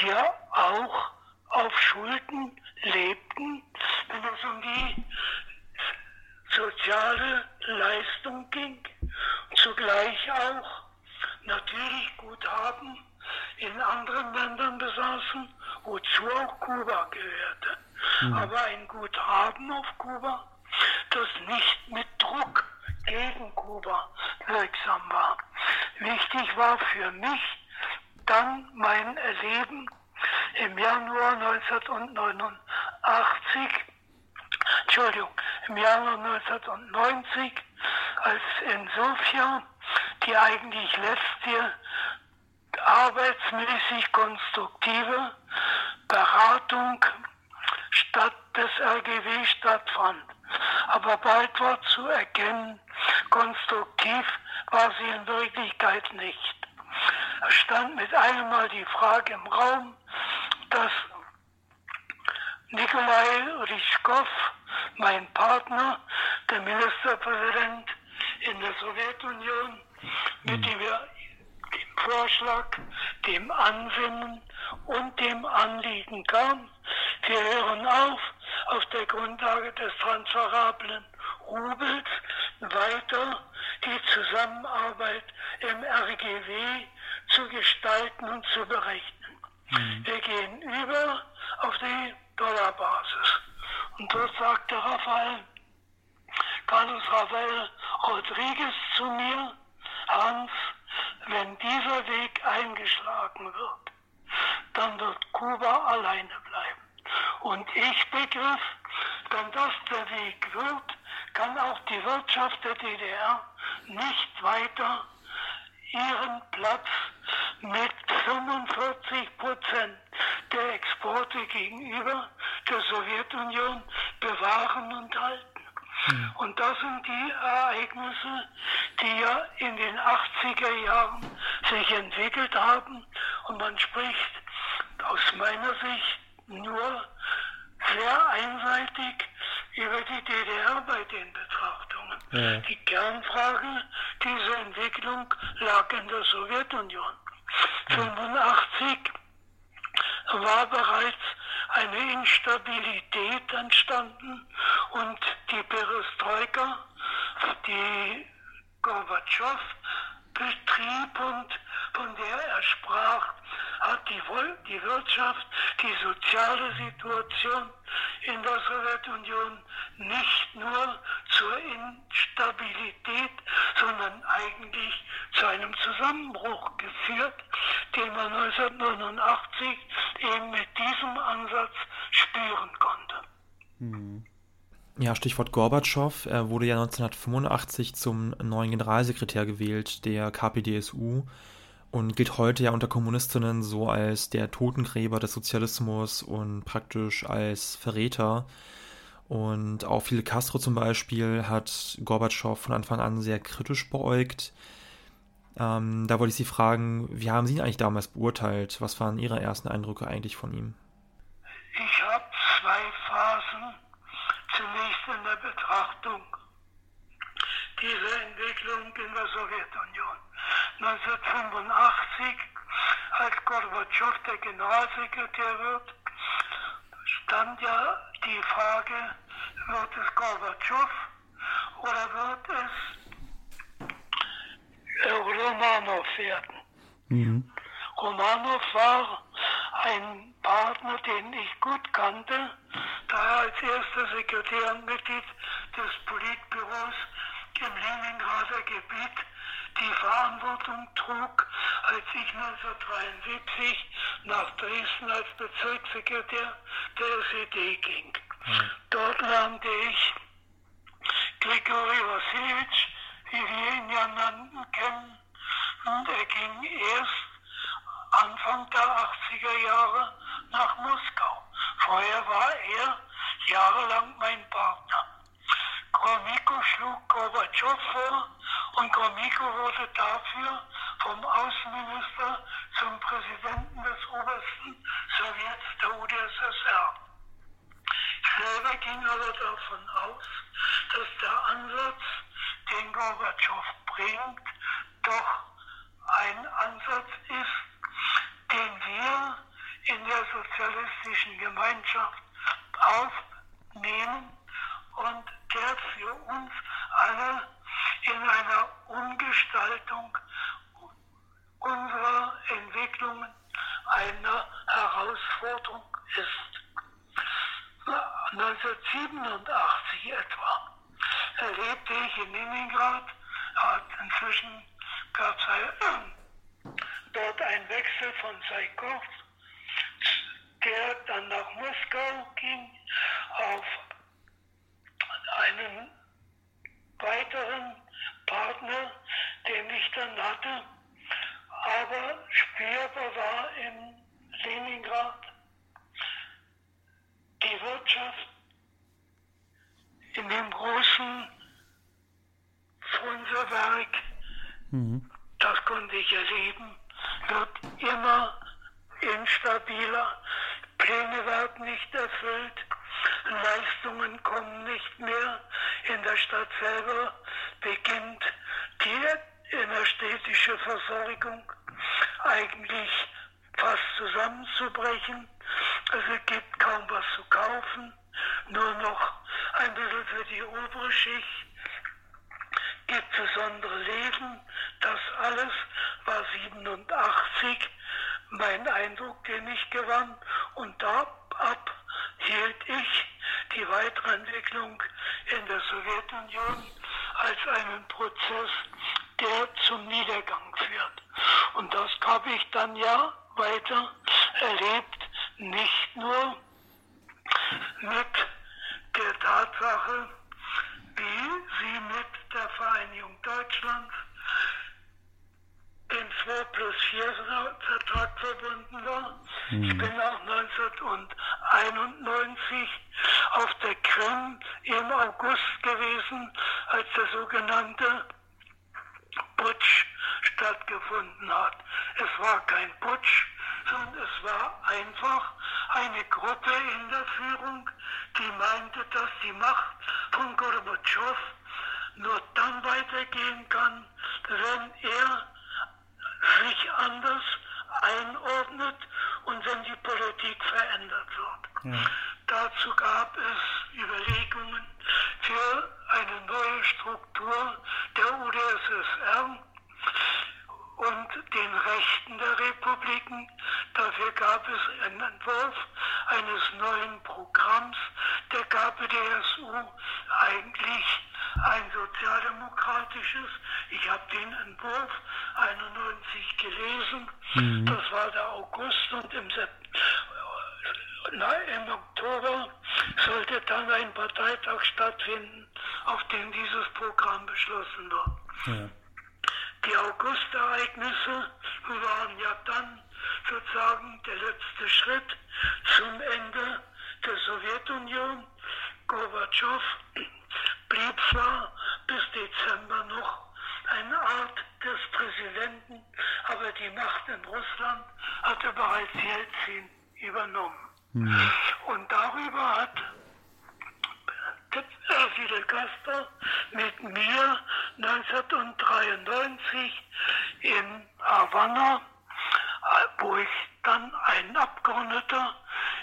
ja auch auf Schulden lebten, wenn es um die soziale Leistung ging, zugleich auch natürlich Guthaben in anderen Ländern besaßen, wozu auch Kuba gehörte. Mhm. Aber ein Guthaben auf Kuba, das nicht mit Druck gegen Kuba wirksam war. Wichtig war für mich dann mein Erleben im Januar 1989, Entschuldigung, im Januar 1990, als in Sofia die eigentlich letzte arbeitsmäßig konstruktive Beratung statt des RGW stattfand. Aber bald war zu erkennen, konstruktiv war sie in Wirklichkeit nicht. Es stand mit einem Mal die Frage im Raum, dass Nikolai Ryschkow, mein Partner, der Ministerpräsident in der Sowjetunion, mit dem wir dem Vorschlag, dem Ansinnen und dem Anliegen kam. Wir hören auf, auf der Grundlage des transferablen Rubels weiter die Zusammenarbeit im RGW zu gestalten und zu berechnen. Mhm. Wir gehen über auf die Dollarbasis. Und dort sagte Rafael, Carlos Rafael Rodriguez zu mir, Hans, wenn dieser Weg eingeschlagen wird, dann wird Kuba alleine bleiben. Und ich begriff, wenn das der Weg wird, kann auch die Wirtschaft der DDR nicht weiter ihren Platz mit 45 Prozent der Exporte gegenüber der Sowjetunion bewahren und halten. Und das sind die Ereignisse, die ja in den 80er Jahren sich entwickelt haben. Und man spricht aus meiner Sicht nur sehr einseitig über die DDR bei den Betrachtungen. Ja. Die Kernfrage dieser Entwicklung lag in der Sowjetunion. 1985 war bereits eine Instabilität entstanden und die Perestroika, die Gorbatschow betrieb und von der er sprach, hat die, die Wirtschaft, die soziale Situation in der Sowjetunion nicht nur zur Instabilität, sondern eigentlich zu einem Zusammenbruch geführt, den man 1989 eben mit diesem Ansatz spüren konnte. Hm. Ja, Stichwort Gorbatschow. Er wurde ja 1985 zum neuen Generalsekretär gewählt der KPDSU und gilt heute ja unter Kommunistinnen so als der Totengräber des Sozialismus und praktisch als Verräter. Und auch Fidel Castro zum Beispiel hat Gorbatschow von Anfang an sehr kritisch beäugt. Ähm, da wollte ich Sie fragen, wie haben Sie ihn eigentlich damals beurteilt? Was waren Ihre ersten Eindrücke eigentlich von ihm? Ich habe zwei der Betrachtung dieser Entwicklung in der Sowjetunion. 1985, als Gorbatschow der Generalsekretär wird, stand ja die Frage, wird es Gorbatschow oder wird es Romanov werden? Mhm. Romanov war ein Partner, den ich gut kannte, da er als erster Sekretär Mitglied des Politbüros im Leningrader Gebiet die Verantwortung trug, als ich 1973 nach Dresden als Bezirkssekretär der SED ging. Mhm. Dort lernte ich Grigori Wassiljewitsch, wie wir ihn ja nannten, kennen. Und er ging erst Anfang der 80er Jahre nach Moskau. Vorher war er jahrelang mein Partner. Gromyko schlug Gorbatschow vor und Gromyko wurde dafür vom Außenminister zum Präsidenten des obersten Sowjets der UdSSR. Selber ging aber davon aus, dass der Ansatz, den Gorbatschow bringt, doch ein Ansatz ist, den wir in der sozialistischen Gemeinschaft aufnehmen und der für uns alle in einer Umgestaltung unserer Entwicklungen eine Herausforderung ist. 1987 etwa erlebte ich in Leningrad, inzwischen gab es [clears throat] dort einen Wechsel von Saikov, der dann nach Moskau ging, auf einen weiteren Partner, den ich dann hatte, aber spürbar war in Leningrad. Die Wirtschaft in dem großen Frunzewerk, mhm. das konnte ich erleben, wird immer instabiler, Pläne werden nicht erfüllt, Leistungen kommen nicht mehr. In der Stadt selber beginnt die innerstädtische Versorgung eigentlich fast zusammenzubrechen. Also es gibt kaum was zu kaufen, nur noch ein bisschen für die obere Schicht gibt besondere Leben. Das alles war 87 mein Eindruck, den ich gewann. Und da ab hielt ich die Weiterentwicklung in der Sowjetunion als einen Prozess, der zum Niedergang führt. Und das habe ich dann ja weiter erlebt, nicht nur mit der Tatsache, wie sie mit der Vereinigung Deutschlands den 2 plus 4 Vertrag verbunden war. Mhm. Ich bin auch 1991 auf der Krim im August gewesen, als der sogenannte Putsch stattgefunden hat. Es war kein Putsch, sondern es war einfach eine Gruppe in der Führung, die meinte, dass die Macht von Gorbatschow nur dann weitergehen kann, wenn er sich anders einordnet und wenn die Politik verändert wird. Ja. Dazu gab es Überlegungen für eine neue Struktur der UdSSR und den Rechten der Republiken. Dafür gab es einen Entwurf eines neuen Programms der KPDSU, eigentlich ein sozialdemokratisches. Ich habe den Entwurf 91 gelesen. Mhm. Das war der August und im, na, im Oktober sollte dann ein Parteitag stattfinden, auf dem dieses Programm beschlossen wird. Ja. Die Augustereignisse waren ja dann sozusagen der letzte Schritt zum Ende der Sowjetunion. Gorbatschow blieb zwar bis Dezember noch eine Art des Präsidenten, aber die Macht in Russland hatte bereits Jelzin übernommen. Mhm. Und darüber hat Fidel Castro mit mir 1993 in Havanna, wo ich dann ein Abgeordneter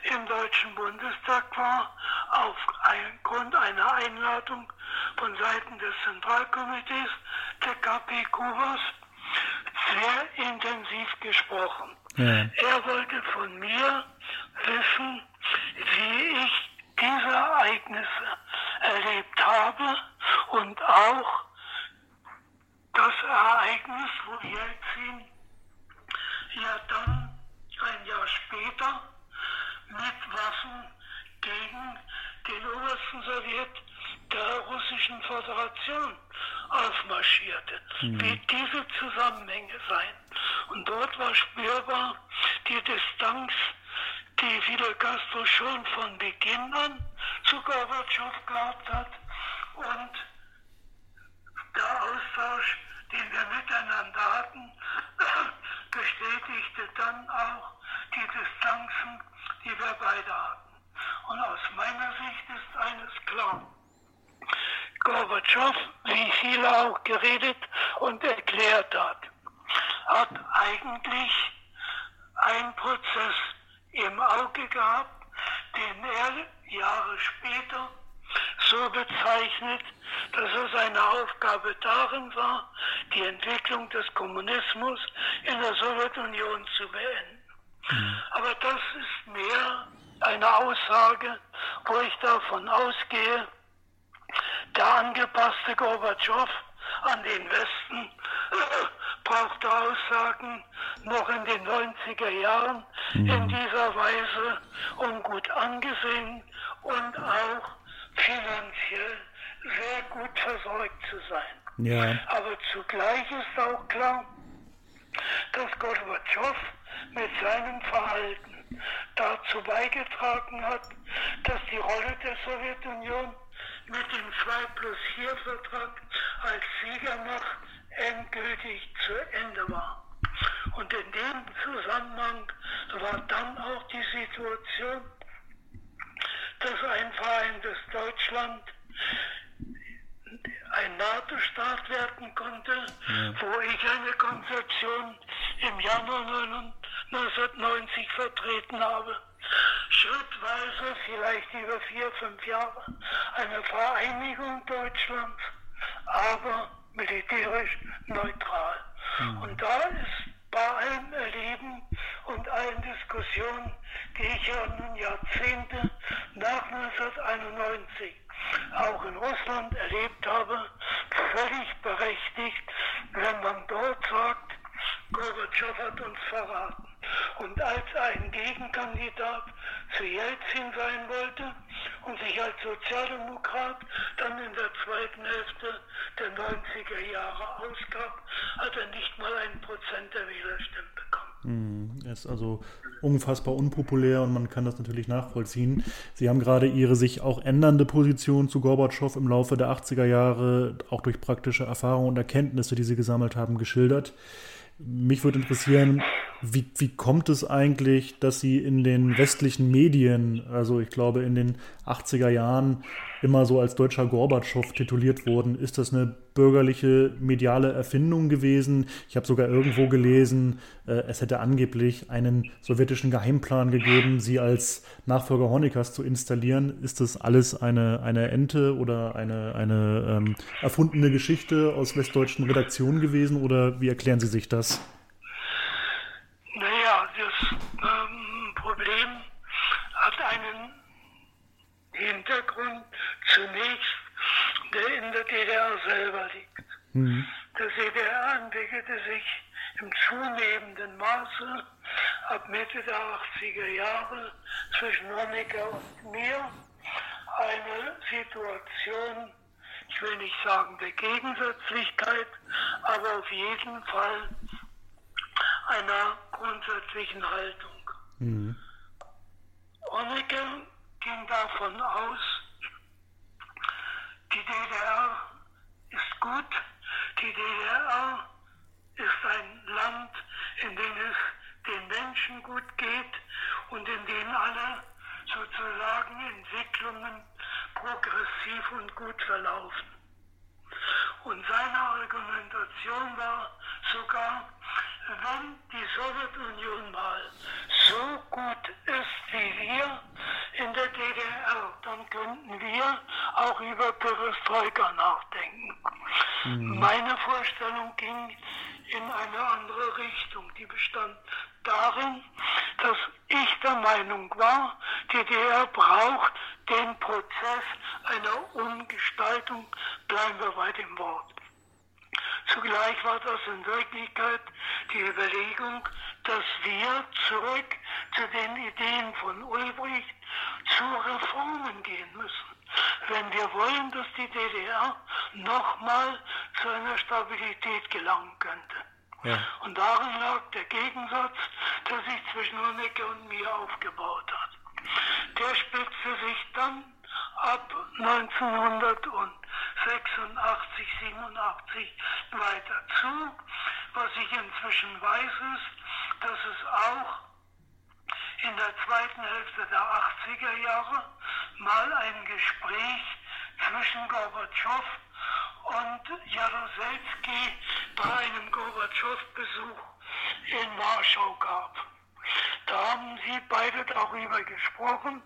im Deutschen Bundestag war, aufgrund einer Einladung von Seiten des Zentralkomitees der KP Kubas sehr intensiv gesprochen. Ja. Er wollte von mir wissen, wie ich diese Ereignisse erlebt habe und auch das Ereignis, wo Jelzin ja dann ein Jahr später mit Waffen gegen den obersten Sowjet der Russischen Föderation aufmarschierte. Mhm. Wie diese Zusammenhänge seien. Und dort war spürbar die Distanz die Fidel Castro schon von Beginn an zu Gorbatschow gehabt hat und der Austausch, den wir miteinander hatten, [coughs] bestätigte dann auch die Distanzen, die wir beide hatten. Und aus meiner Sicht ist eines klar. Gorbatschow, wie viele auch geredet und erklärt hat, hat eigentlich einen Prozess im Auge gehabt, den er Jahre später so bezeichnet, dass es seine Aufgabe darin war, die Entwicklung des Kommunismus in der Sowjetunion zu beenden. Mhm. Aber das ist mehr eine Aussage, wo ich davon ausgehe, der angepasste Gorbatschow an den Westen brauchte Aussagen noch in den 90er Jahren mhm. in dieser Weise, um gut angesehen und auch finanziell sehr gut versorgt zu sein. Ja. Aber zugleich ist auch klar, dass Gorbatschow mit seinem Verhalten dazu beigetragen hat, dass die Rolle der Sowjetunion mit dem 2 plus 4 Vertrag als Siegermacht endgültig zu Ende war. Und in dem Zusammenhang war dann auch die Situation, dass ein vereintes Deutschland ein NATO-Staat werden konnte, ja. wo ich eine Konzeption im Januar 1990 vertreten habe. Schrittweise, vielleicht über vier, fünf Jahre, eine Vereinigung Deutschlands, aber militärisch neutral. Mhm. Und da ist bei allem Erleben und allen Diskussionen, die ich ja nun Jahrzehnte nach 1991 auch in Russland erlebt habe, völlig berechtigt, wenn man dort sagt, Gorbatschow hat uns verraten. Und als ein Gegenkandidat zu Jelzin sein wollte und sich als Sozialdemokrat dann in der zweiten Hälfte der 90er Jahre ausgab, hat er nicht mal ein Prozent der Wählerstimmen bekommen. Hm, er ist also unfassbar unpopulär und man kann das natürlich nachvollziehen. Sie haben gerade Ihre sich auch ändernde Position zu Gorbatschow im Laufe der 80er Jahre, auch durch praktische Erfahrungen und Erkenntnisse, die Sie gesammelt haben, geschildert. Mich würde interessieren, Wie, wie kommt es eigentlich, dass Sie in den westlichen Medien, also ich glaube in den 80er Jahren, immer so als deutscher Gorbatschow tituliert wurden? Ist das eine bürgerliche mediale Erfindung gewesen? Ich habe sogar irgendwo gelesen, äh, es hätte angeblich einen sowjetischen Geheimplan gegeben, Sie als Nachfolger Honeckers zu installieren. Ist das alles eine, eine Ente oder eine, eine ähm, erfundene Geschichte aus westdeutschen Redaktionen gewesen oder wie erklären Sie sich das? das ähm, Problem hat einen Hintergrund zunächst, der in der DDR selber liegt. Mhm. Der DDR entwickelte sich im zunehmenden Maße ab Mitte der 80er Jahre zwischen Honecker und mir eine Situation, ich will nicht sagen der Gegensätzlichkeit, aber auf jeden Fall einer grundsätzlichen Haltung. Mhm. Honecker ging davon aus, DDR ist gut, die DDR ist ein Land, in dem es den Menschen gut geht und in dem alle sozusagen Entwicklungen progressiv und gut verlaufen. Und seine Argumentation war sogar, wenn die Sowjetunion mal so gut ist wie wir in der DDR, dann könnten wir auch über Perestroika nachdenken. Mhm. Meine Vorstellung ging in eine andere Richtung. Die bestand darin, dass ich der Meinung war, die DDR braucht den Prozess einer Umgestaltung, bleiben wir bei dem Wort. Zugleich war das in Wirklichkeit die Überlegung, dass wir zurück zu den Ideen von Ulbricht zu Reformen gehen müssen. Wenn wir wollen, dass die DDR nochmal zu einer Stabilität gelangen könnte. Ja. Und darin lag der Gegensatz, der sich zwischen Honecker und mir aufgebaut hat. Der spitzte sich dann ab 1986, 87 weiter zu. Was ich inzwischen weiß, ist, dass es auch in der zweiten Hälfte der 80er Jahre mal ein Gespräch zwischen Gorbatschow und Jaroselski bei einem Gorbatschow-Besuch in Warschau gab. Da haben sie beide darüber gesprochen,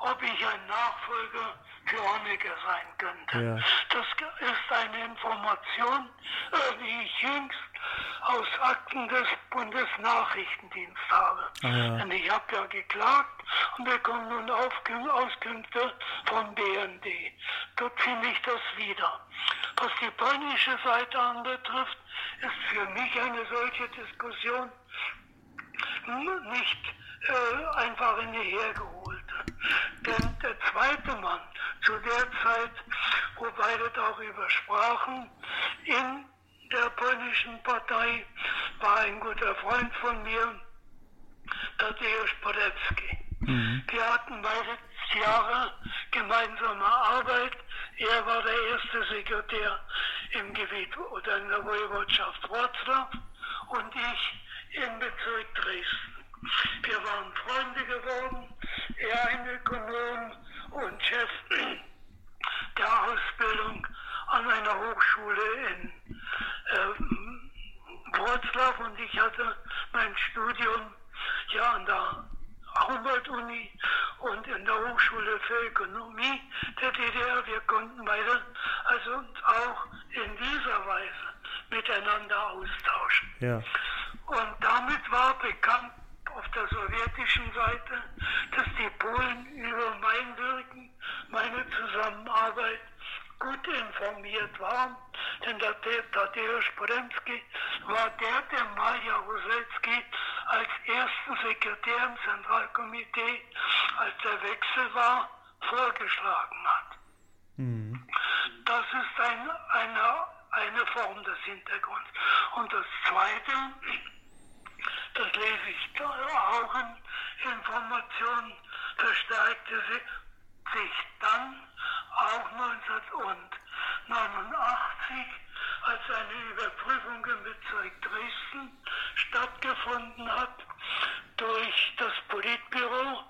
ob ich ein Nachfolger für Honecker sein könnte. Ja. Das ist eine Information, äh, die ich jüngst aus Akten des Bundesnachrichtendienstes habe. Ah, ja. Und ich habe ja geklagt und bekomme nun Auskünfte vom BND. Dort finde ich das wieder. Was die polnische Seite anbetrifft, ist für mich eine solche Diskussion nicht äh, einfach in die hergeholte. Denn der zweite Mann zu der Zeit, wo beide darüber sprachen, in der polnischen Partei war ein guter Freund von mir, Tadeusz Podewski. Mhm. Wir hatten beide Jahre gemeinsame Arbeit. Er war der erste Sekretär im Gebiet oder in der Woiwodschaft Wroclaw und ich im Bezirk Dresden. Wir waren Freunde geworden, er ein Ökonom und Chef [clears throat] der Ausbildung an einer Hochschule in äh, Wroclaw und ich hatte mein Studium ja an der Humboldt-Uni und in der Hochschule für Ökonomie der DDR. Wir konnten beide also uns auch in dieser Weise miteinander austauschen. Ja. Und damit war bekannt, auf der sowjetischen Seite, dass die Polen über mein Wirken, meine Zusammenarbeit gut informiert waren, denn der Tadeusz Poremski war der, der Maja Roselski als ersten Sekretär im Zentralkomitee, als der Wechsel war, vorgeschlagen hat. Mhm. Das ist ein, eine, eine Form des Hintergrunds. Und das Zweite, das lese ich auch in Informationen, verstärkte sich dann auch 1989, als eine Überprüfung im Bezirk Dresden stattgefunden stattgefunden hat durch das Politbüro.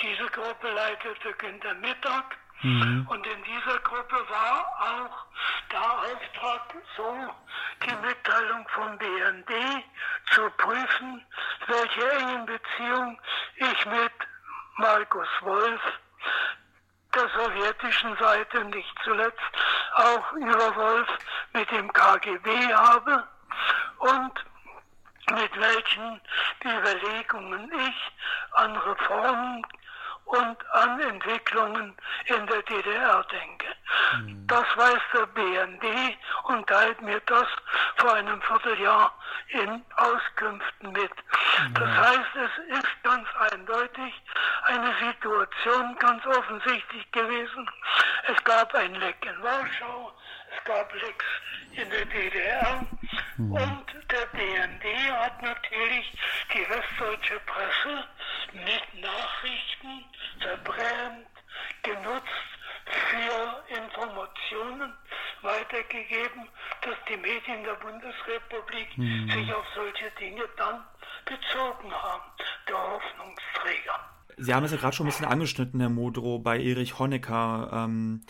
Diese Gruppe leitete Günter Mittag. Mhm. Und in dieser Gruppe war auch der Auftrag, so die Mitteilung vom BND zu prüfen, welche engen Beziehungen ich mit Markus Wolf, der sowjetischen Seite, nicht zuletzt auch über Wolf mit dem KGB habe und mit welchen Überlegungen ich an Reformen und an Entwicklungen in der DDR denke. Mhm. Das weiß der BND und teilt mir das vor einem Vierteljahr in Auskünften mit. Mhm. Das heißt, es ist ganz eindeutig eine Situation ganz offensichtlich gewesen. Es gab ein Leck in Warschau, es gab Lecks in der DDR mhm. und der BND hat natürlich die westdeutsche Presse mit Nachrichten verbrannt, genutzt für Informationen weitergegeben, dass die Medien der Bundesrepublik mhm. sich auf solche Dinge dann bezogen haben, der Hoffnungsträger. Sie haben es ja gerade schon ein bisschen angeschnitten, Herr Modrow, bei Erich Honecker. Ähm,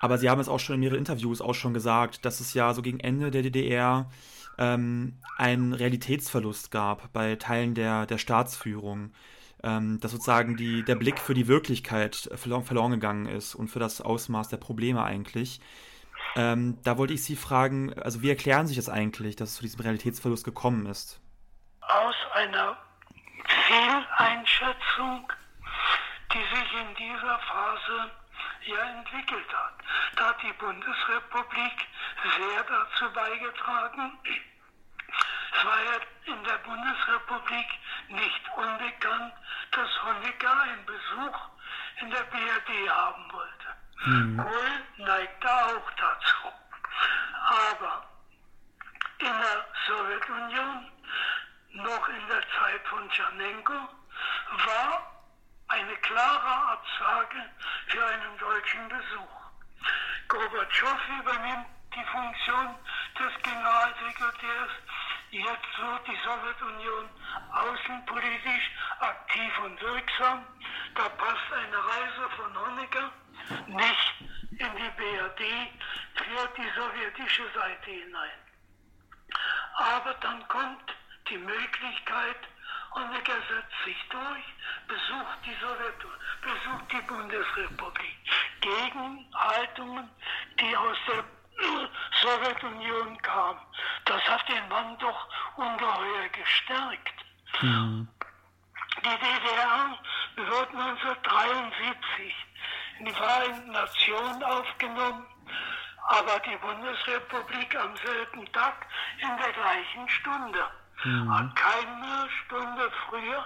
aber Sie haben es auch schon in Ihren Interviews auch schon gesagt, dass es ja so gegen Ende der DDR ähm, einen Realitätsverlust gab bei Teilen der, der Staatsführung ähm, dass sozusagen die, der Blick für die Wirklichkeit verloren, verloren gegangen ist und für das Ausmaß der Probleme eigentlich. Ähm, da wollte ich Sie fragen, also wie erklären Sie das eigentlich, dass es zu diesem Realitätsverlust gekommen ist? Aus einer Fehleinschätzung, die sich in dieser Phase ja entwickelt hat. Da hat die Bundesrepublik sehr dazu beigetragen, es war ja in der Bundesrepublik nicht unbekannt, dass Honecker einen Besuch in der BRD haben wollte. Mhm. Kohl neigte auch dazu. Aber in der Sowjetunion, noch in der Zeit von Tschernenko, war eine klare Absage für einen deutschen Besuch. Gorbatschow übernimmt die Funktion des Generalsekretärs Jetzt wird die Sowjetunion außenpolitisch aktiv und wirksam. Reise von Honecker nicht in die BRD für die sowjetische Seite hinein. Aber dann kommt die Möglichkeit, Honecker setzt sich durch, besucht die Sowjetunion, besucht die Bundesrepublik. Gegenhaltungen, die aus der [clears throat] Sowjetunion kam. Das hat den Mann doch ungeheuer gestärkt. Mhm. Die DDR wird 1973 in die Vereinten Nationen aufgenommen, aber die Bundesrepublik am selben Tag in der gleichen Stunde. Mhm. Keine Stunde früher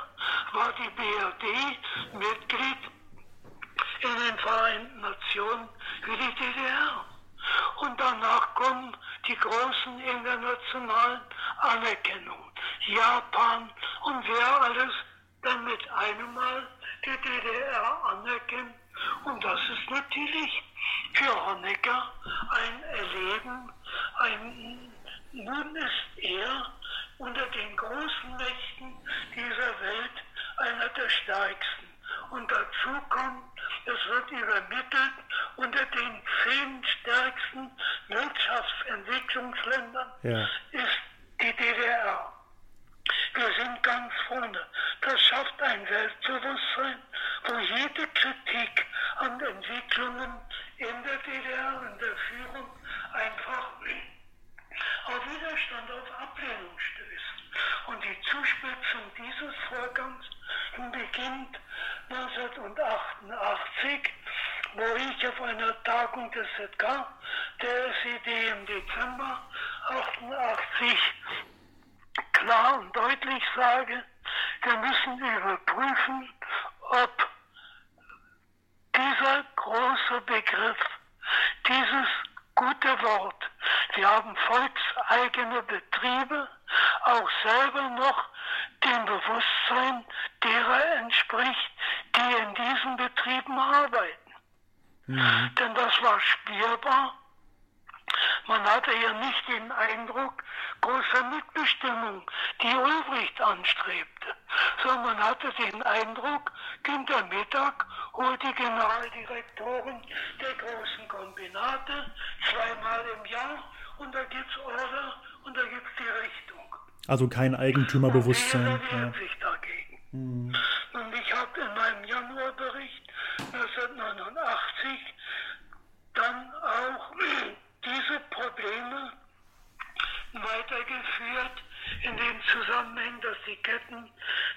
war die BRD Mitglied in den Vereinten Nationen wie die DDR. Und danach kommen die großen internationalen Anerkennungen. Japan und wer alles dann mit einem Mal die DDR anerkennt. Und das ist natürlich für Honecker Erleben, ein, nun ist er unter den großen Mächten dieser Welt einer der stärksten. Und dazu kommt, es wird übermittelt unter den zehn stärksten Wirtschaftsentwicklungsländern ja. ist die DDR. Wir sind ganz vorne. Das schafft ein Weltbewusstsein, wo jede Kritik an Entwicklungen in der DDR, in der Führung, einfach auf Widerstand, auf Ablehnung stößt. Und die Zuspitzung dieses Vorgangs beginnt 1988, wo ich auf einer Tagung des ZK, der SED im Dezember 88, klar und deutlich sage, wir müssen überprüfen, ob dieser große Begriff, dieses gute Wort, wir haben volkseigene Betriebe, auch selber noch dem Bewusstsein derer entspricht, die in diesen Betrieben arbeiten. Mhm. Denn das war spürbar Man hatte ja nicht den Großer Mitbestimmung, die Ulbricht anstrebte, sondern man hatte den Eindruck, Günter Mittag holt die Generaldirektoren der großen Kombinate zweimal im Jahr und da gibt es Order und da gibt es die Richtung. Also kein Eigentümerbewusstsein. Und ja. sich dagegen. Mhm. Und ich habe in meinem Januarbericht 1989 dann auch [clears throat] diese Probleme weitergeführt in dem Zusammenhang, dass die Ketten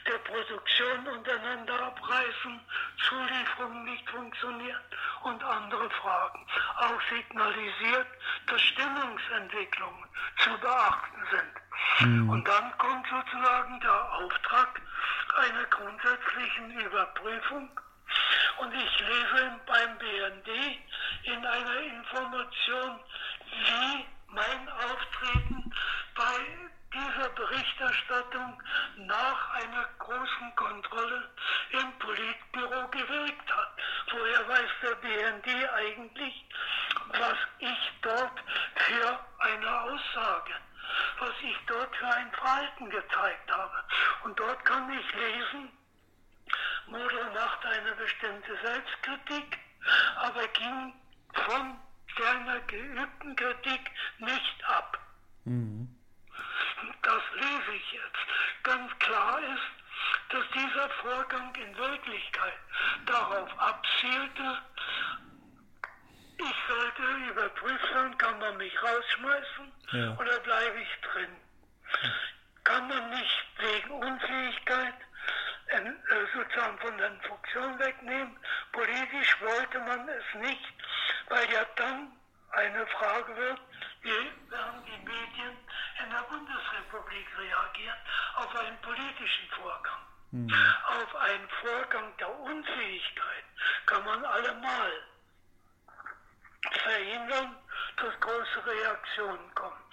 der Produktion untereinander abreißen, Zulieferungen nicht funktionieren und andere Fragen. Auch signalisiert, dass Stimmungsentwicklungen zu beachten sind. Mhm. Und dann kommt sozusagen der Auftrag einer grundsätzlichen Überprüfung und ich lese beim BND in einer Information, wie mein Auftreten bei dieser Berichterstattung nach einer großen Kontrolle im Politbüro gewirkt hat. Woher weiß der BND eigentlich, was ich dort für eine Aussage, was ich dort für ein Verhalten gezeigt habe? Und dort kann ich lesen, Modo machte eine bestimmte Selbstkritik, aber ging von seiner geübten Kritik nicht ab. Mhm. Das lese ich jetzt. Ganz klar ist, dass dieser Vorgang in Wirklichkeit darauf abzielte, ich sollte überprüft werden, kann man mich rausschmeißen ja. oder bleibe ich drin. Kann man nicht wegen Unfähigkeit äh, sozusagen von der Funktion wegnehmen. Politisch wollte man es nicht, weil ja dann eine Frage wird, wie werden die Medien in der Bundesrepublik reagieren auf einen politischen Vorgang. Mhm. Auf einen Vorgang der Unfähigkeit kann man allemal verhindern, dass große Reaktionen kommen.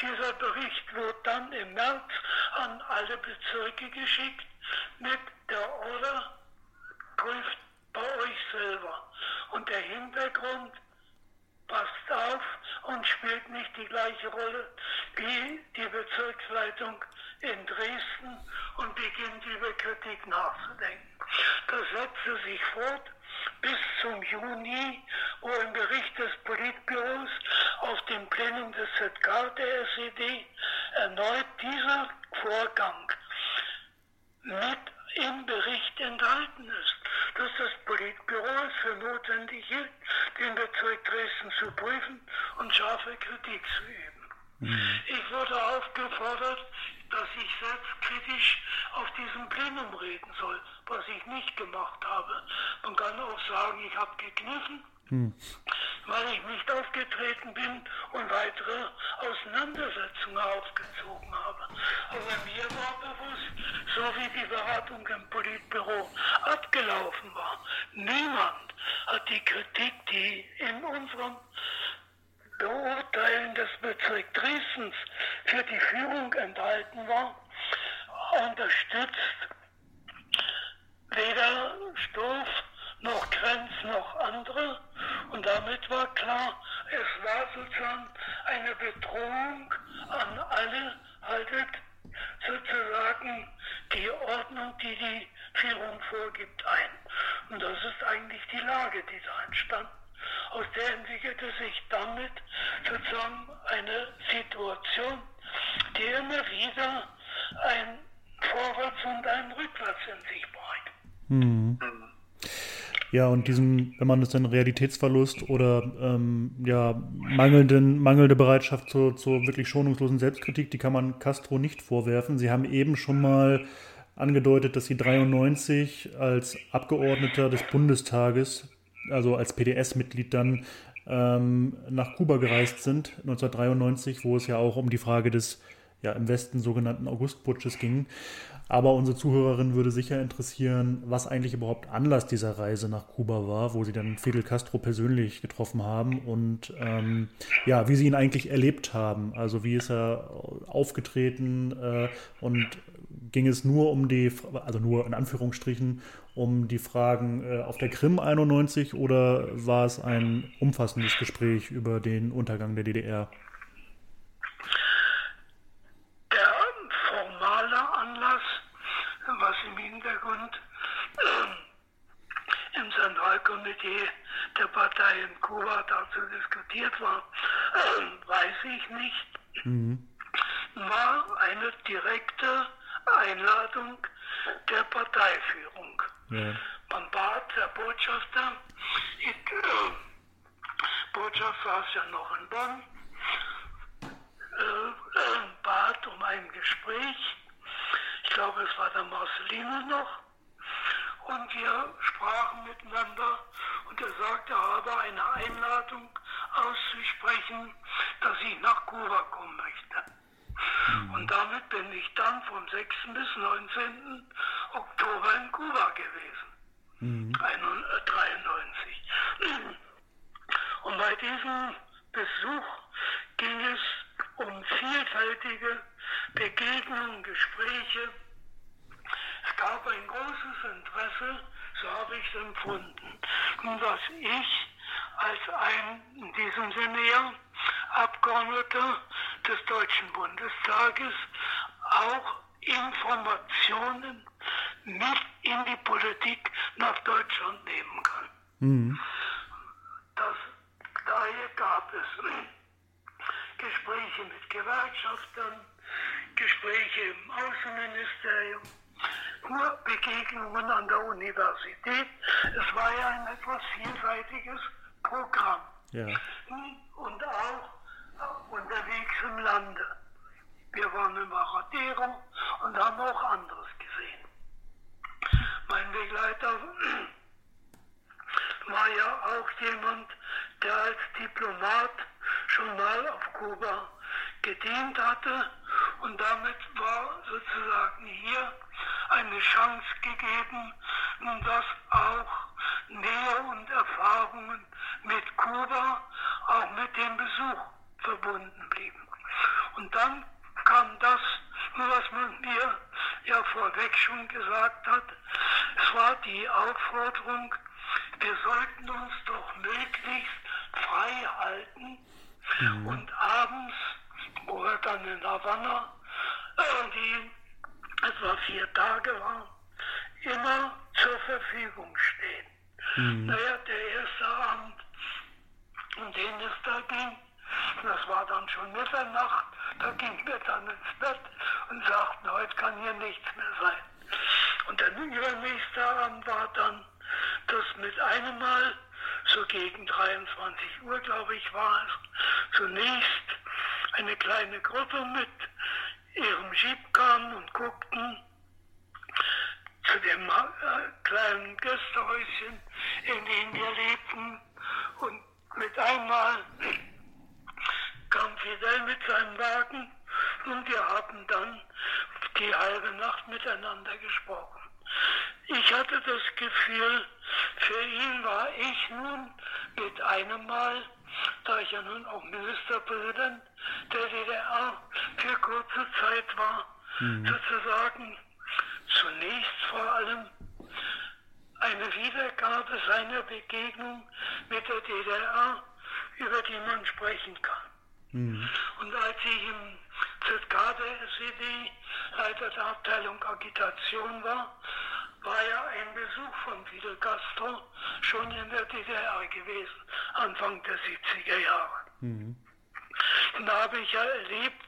Dieser Bericht wird dann im März an alle Bezirke geschickt mit der Order, prüft bei euch selber. Und der Hintergrund passt auf und spielt nicht die gleiche Rolle wie die Bezirksleitung in Dresden und beginnt über Kritik nachzudenken. Das setzte sich fort bis zum Juni, wo im Bericht des Politbüros auf dem Plenum des ZK der SED erneut dieser Vorgang mit im Bericht enthalten ist, dass das Politbüro es für notwendig hielt, den Bezirk Dresden zu prüfen und scharfe Kritik zu üben. Mhm. Ich wurde aufgefordert, dass ich selbstkritisch auf diesem Plenum reden soll, was ich nicht gemacht habe. Man kann auch sagen, ich habe gekniffen, hm. weil ich nicht aufgetreten bin und weitere Auseinandersetzungen aufgezogen habe. Aber mir war bewusst, so wie die Beratung im Politbüro abgelaufen war, niemand hat die Kritik, die in unserem Beurteilen des Bezirks Dresdens für die Führung enthalten war, unterstützt. Weder Stoff noch Grenz noch andere. Und damit war klar, es war sozusagen eine Bedrohung an alle, haltet sozusagen die Ordnung, die die Führung vorgibt, ein. Und das ist eigentlich die Lage, die da entstand. Aus der entwickelte sich damit sozusagen eine Situation, die immer wieder ein Vorwärts und ein Rückwärts in sich bringt. Hm. Ja, und diesen, wenn man es dann Realitätsverlust oder ähm, ja, mangelnden, mangelnde Bereitschaft zur, zur wirklich schonungslosen Selbstkritik, die kann man Castro nicht vorwerfen. Sie haben eben schon mal angedeutet, dass sie 93 als Abgeordneter des Bundestages, also als PDS-Mitglied dann ähm, nach Kuba gereist sind, 1993, wo es ja auch um die Frage des ja, im Westen sogenannten Augustputsches ging. Aber unsere Zuhörerin würde sicher interessieren, was eigentlich überhaupt Anlass dieser Reise nach Kuba war, wo sie dann Fidel Castro persönlich getroffen haben und ähm, ja, wie sie ihn eigentlich erlebt haben. Also wie ist er aufgetreten äh, und ging es nur um die, also nur in Anführungsstrichen, um die Fragen äh, auf der Krim 91 oder war es ein umfassendes Gespräch über den Untergang der DDR? Der formale Anlass, was im Hintergrund äh, im Zentralkomitee der Partei in Kuba dazu diskutiert war, äh, weiß ich nicht. Mhm. War eine direkte Einladung der Parteiführung. Ja. Man bat der Botschafter, die äh, Botschaft saß ja noch in Bonn, äh, äh, bat um ein Gespräch. Ich glaube, es war der Marcelino noch. Und wir sprachen miteinander und er sagte, er habe eine Einladung auszusprechen, dass ich nach Kuba kommen möchte. Mhm. Und damit bin ich dann vom 6. bis 19. Oktober in Kuba gewesen. Mhm. 93. Und bei diesem Besuch ging es um vielfältige Begegnungen, Gespräche. Gab ein großes Interesse, so habe ich es empfunden, dass ich als ein, in diesem Sinne ja, Abgeordneter des Deutschen Bundestages auch Informationen mit in die Politik nach Deutschland nehmen kann. Mhm. Das, daher gab es Gespräche mit Gewerkschaftern, Gespräche im Außenministerium, Begegnungen an der Universität. Es war ja ein etwas vielseitiges Programm. Ja. Und auch unterwegs im Lande. Wir waren im Maradero und haben auch anderes gesehen. Mein Begleiter [clears throat] war ja auch jemand, der als Diplomat schon mal auf Kuba gedient hatte und damit war sozusagen hier eine Chance gegeben, dass auch Nähe und Erfahrungen mit Kuba, auch mit dem Besuch verbunden blieben. Und dann kam das, was man mir ja vorweg schon gesagt hat. Es war die Aufforderung, wir sollten uns doch möglichst frei halten mhm. und abends, wo wir dann in Havanna, die etwa vier Tage war, immer zur Verfügung stehen. Mhm. Naja, der erste Abend, um den es da ging, das war dann schon Mitternacht, da gingen wir dann ins Bett und sagten, heute kann hier nichts mehr sein. Und der übernächste Abend war dann, dass mit einem Mal, so gegen 23 Uhr, glaube ich, war es, zunächst eine kleine Gruppe mit ihrem Jeep kam und guckten zu dem äh, kleinen Gästehäuschen, in dem wir lebten. Und mit einmal kam Fidel mit seinem Wagen und wir haben dann die halbe Nacht miteinander gesprochen. Ich hatte das Gefühl, für ihn war ich nun mit einem Mal, da ich ja nun auch Ministerpräsident der DDR für kurze Zeit war, mhm. sozusagen zunächst vor allem eine Wiedergabe seiner Begegnung mit der DDR, über die man sprechen kann. Mhm. Und als ich im ZK der SED Leiter der Abteilung Agitation war, war ja ein Besuch von Fidel Castro schon in der DDR gewesen, Anfang der 70er Jahre. Mhm. Da habe ich ja erlebt,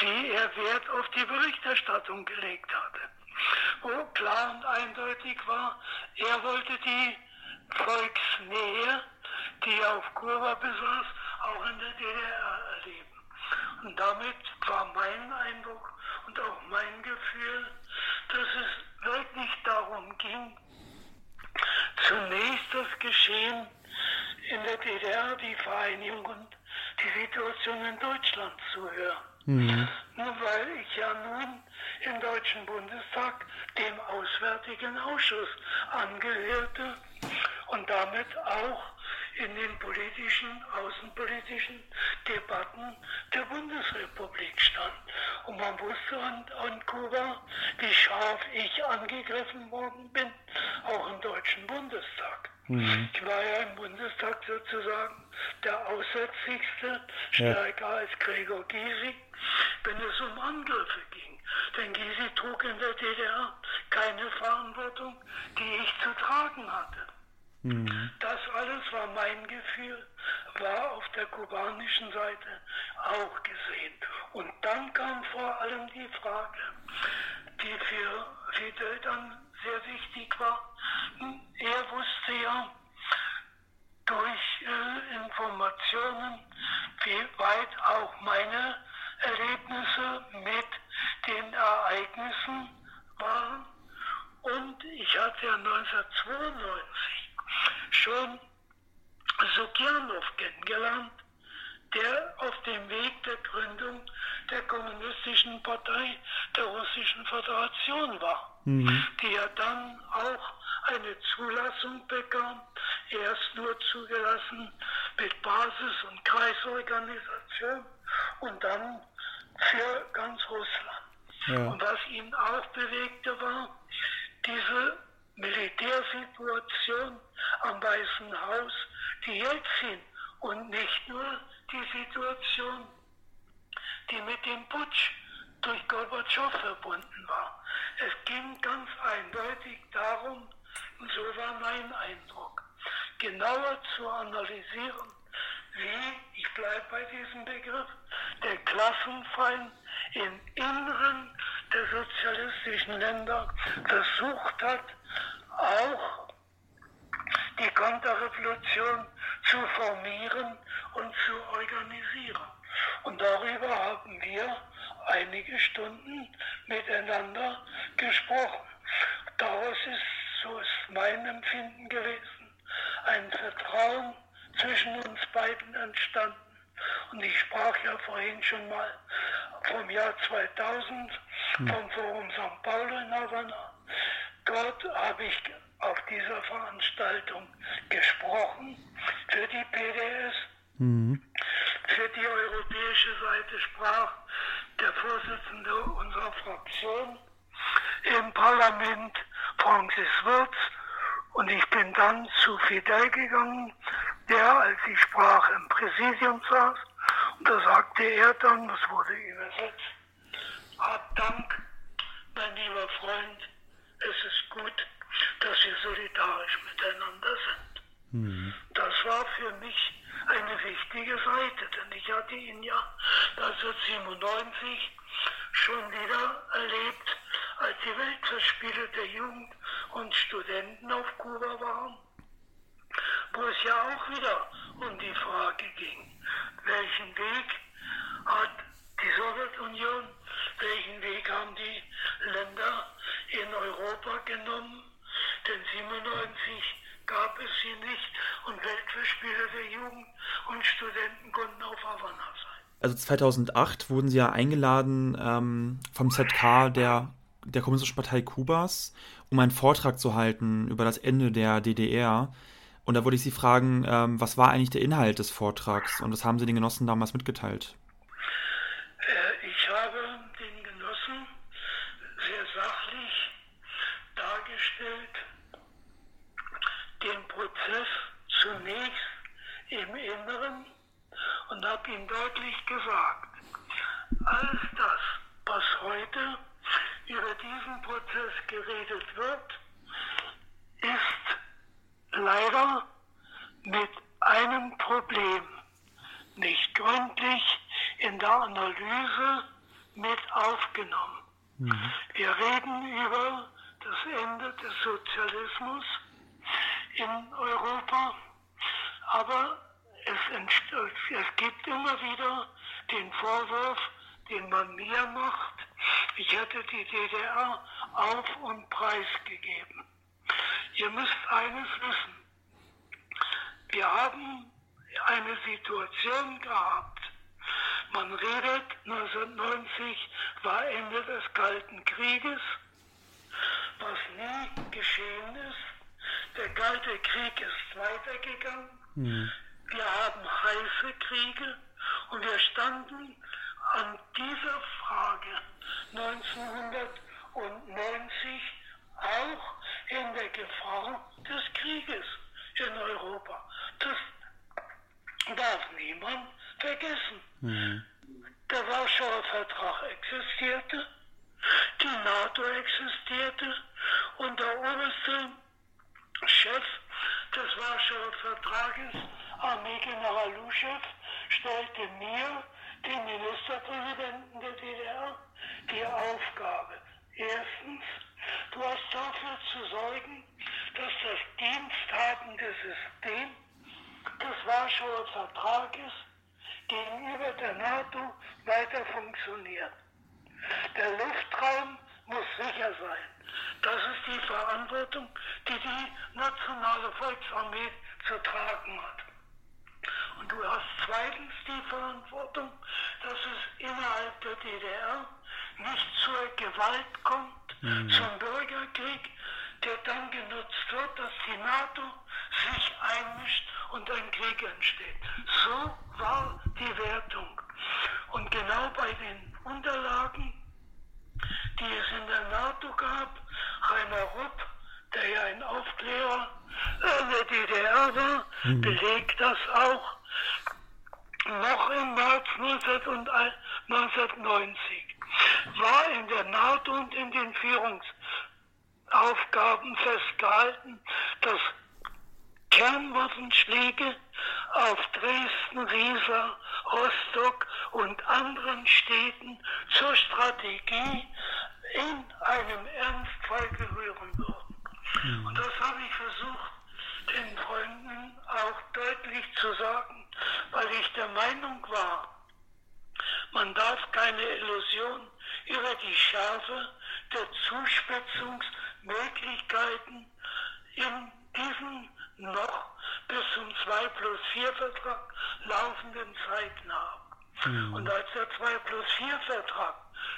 wie er Wert auf die Berichterstattung gelegt hatte. Wo klar und eindeutig war, er wollte die Volksnähe, die er auf Kuba besaß, auch in der DDR. Und damit war mein Eindruck und auch mein Gefühl, dass es wirklich darum ging, zunächst das Geschehen in der DDR, die Vereinigung und die Situation in Deutschland zu hören. Mhm. Nur weil ich ja nun im Deutschen Bundestag dem Auswärtigen Ausschuss angehörte und damit auch in den politischen, außenpolitischen Debatten der Bundesrepublik stand. Und man wusste an, an Kuba, wie scharf ich angegriffen worden bin, auch im Deutschen Bundestag. Mhm. Ich war ja im Bundestag sozusagen der Aussätzlichste, stärker ja. als Gregor Gysi, wenn es um Angriffe ging. Denn Gysi trug in der DDR keine Verantwortung, die ich zu tragen hatte. Mhm. Das alles war mein Gefühl, war auf der kubanischen Seite auch gesehen. Und dann kam vor allem die Frage, die für Fidel dann sehr wichtig war. Er wusste ja durch äh, Informationen, wie weit auch meine Erlebnisse mit den Ereignissen waren. Und ich hatte ja 1992 schon Sukjanov kennengelernt, der auf dem Weg der Gründung der Kommunistischen Partei der Russischen Föderation war, mhm. die ja dann auch eine Zulassung bekam, erst nur zugelassen mit Basis- und Kreisorganisation und dann für ganz Russland. Ja. Und was ihn auch bewegte, war diese Militärsituation am Weißen Haus, die Jelzin und nicht nur die Situation, die mit dem Putsch durch Gorbatschow verbunden war. Es ging ganz eindeutig darum, und so war mein Eindruck, genauer zu analysieren, wie, ich bleibe bei diesem Begriff, der Klassenfeind im Inneren der sozialistischen Länder versucht hat, auch die Konterrevolution zu formieren und zu organisieren. Und darüber haben wir einige Stunden miteinander gesprochen. Daraus ist, so ist mein Empfinden gewesen, ein Vertrauen zwischen uns beiden entstanden. Und ich sprach ja vorhin schon mal vom Jahr 2000, hm. vom Forum St. Paulo in Havanna. Dort habe ich auf dieser Veranstaltung gesprochen für die PDS. Mhm. Für die europäische Seite sprach der Vorsitzende unserer Fraktion im Parlament, Francis Wirz, und ich bin dann zu Fidel gegangen, der, als ich sprach, im Präsidium saß. Und da sagte er dann, das wurde übersetzt, hab Dank, mein lieber Freund, es ist gut, dass wir solidarisch miteinander sind. Mhm. Das war für mich eine wichtige Seite, denn ich hatte ihn ja 1997 schon wieder erlebt, als die Weltfestspiele der Jugend und Studenten auf Kuba waren, wo es ja auch wieder um die Frage ging, welchen Weg hat die Sowjetunion, welchen Weg haben die Länder in Europa genommen, denn 97 gab es sie nicht und Weltfestspiele der Jugend und Studenten konnten auf Havanna sein. Also 2008 wurden Sie ja eingeladen ähm, vom ZK der, der Kommunistischen Partei Kubas, um einen Vortrag zu halten über das Ende der DDR. Und da wollte ich Sie fragen, ähm, was war eigentlich der Inhalt des Vortrags und was haben Sie den Genossen damals mitgeteilt? Äh, ich habe den Genossen sehr sachlich dargestellt, den Prozess zunächst im Inneren und habe ihm deutlich gesagt, alles das, was heute über diesen Prozess geredet wird, ist leider mit einem Problem nicht gründlich in der Analyse mit aufgenommen. Mhm. Wir reden über das Ende des Sozialismus in Europa, aber es, es gibt immer wieder den Vorwurf, den man mir macht, ich hätte die DDR auf und preisgegeben. Ihr müsst eines wissen. Wir haben eine Situation gehabt. Man redet, 1990 war Ende des Kalten Krieges, was nie geschehen ist. Der Kalte Krieg ist weitergegangen. Mhm. Wir haben heiße Kriege und wir standen an dieser Frage 1990 auch in der Gefahr des Krieges in Europa. Das darf niemand vergessen. Mhm. Der Warschauer Vertrag existierte, die NATO existierte und der oberste Chef des Warschauer Vertrages, Armeegeneral Luschew, stellte mir, dem Ministerpräsidenten der DDR, die Aufgabe, erstens, du hast dafür zu sorgen, dass das diensthabende System des Warschauer Vertrages gegenüber der NATO weiter funktioniert. Der Luftraum muss sicher sein. Das ist die Verantwortung, die die nationale Volksarmee zu tragen hat. Und du hast zweitens die Verantwortung, dass es innerhalb der DDR nicht zur Gewalt kommt, mhm. zum Bürgerkrieg, der dann genutzt wird, dass die NATO sich einmischt und ein Krieg entsteht. So war die Wertung. Und genau bei den Unterlagen, die es in der NATO gab, Rainer Rupp, der ja ein Aufklärer der DDR war, mhm. belegt das auch. Noch im März 1990 war in der NATO und in den Führungsaufgaben festgehalten, dass Kernwaffenschläge auf Dresden, Riesa, Rostock und anderen Städten zur Strategie in einem Ernstfall gehören würden. Mhm. Und das habe ich versucht, den Freunden auch deutlich zu sagen, weil ich der Meinung war, man darf keine Illusion über die Schärfe der Zuspitzungsmöglichkeiten in diesen noch bis zum 2 plus 4 Vertrag laufenden Zeiten haben. Mhm. Und als der 2 plus 4 Vertrag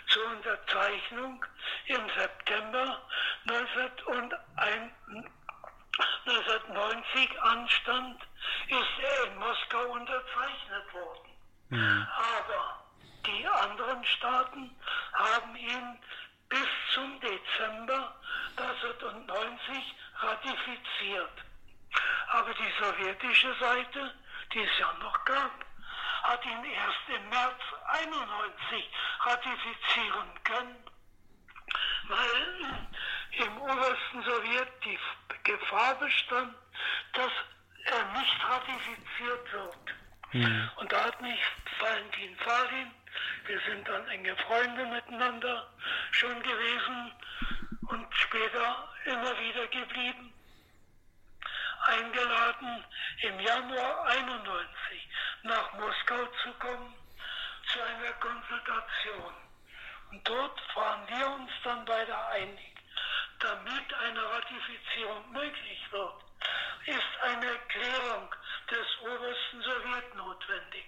zur Unterzeichnung im September 1990 anstand, ist er in Moskau unterzeichnet worden. Mhm. Aber die anderen Staaten haben ihn bis zum Dezember 1990 ratifiziert. Aber die sowjetische Seite, die es ja noch gab, hat ihn erst im März 91 ratifizieren können, weil im obersten Sowjet die Gefahr bestand, dass er nicht ratifiziert wird. Mhm. Und da hat mich Valentin Farin, wir sind dann enge Freunde miteinander schon gewesen und später immer wieder geblieben, eingeladen, im Januar 91 nach Moskau zu kommen zu einer Konsultation. Und dort waren wir uns dann beide einig, damit eine Ratifizierung möglich wird, ist eine Erklärung des obersten Sowjet notwendig.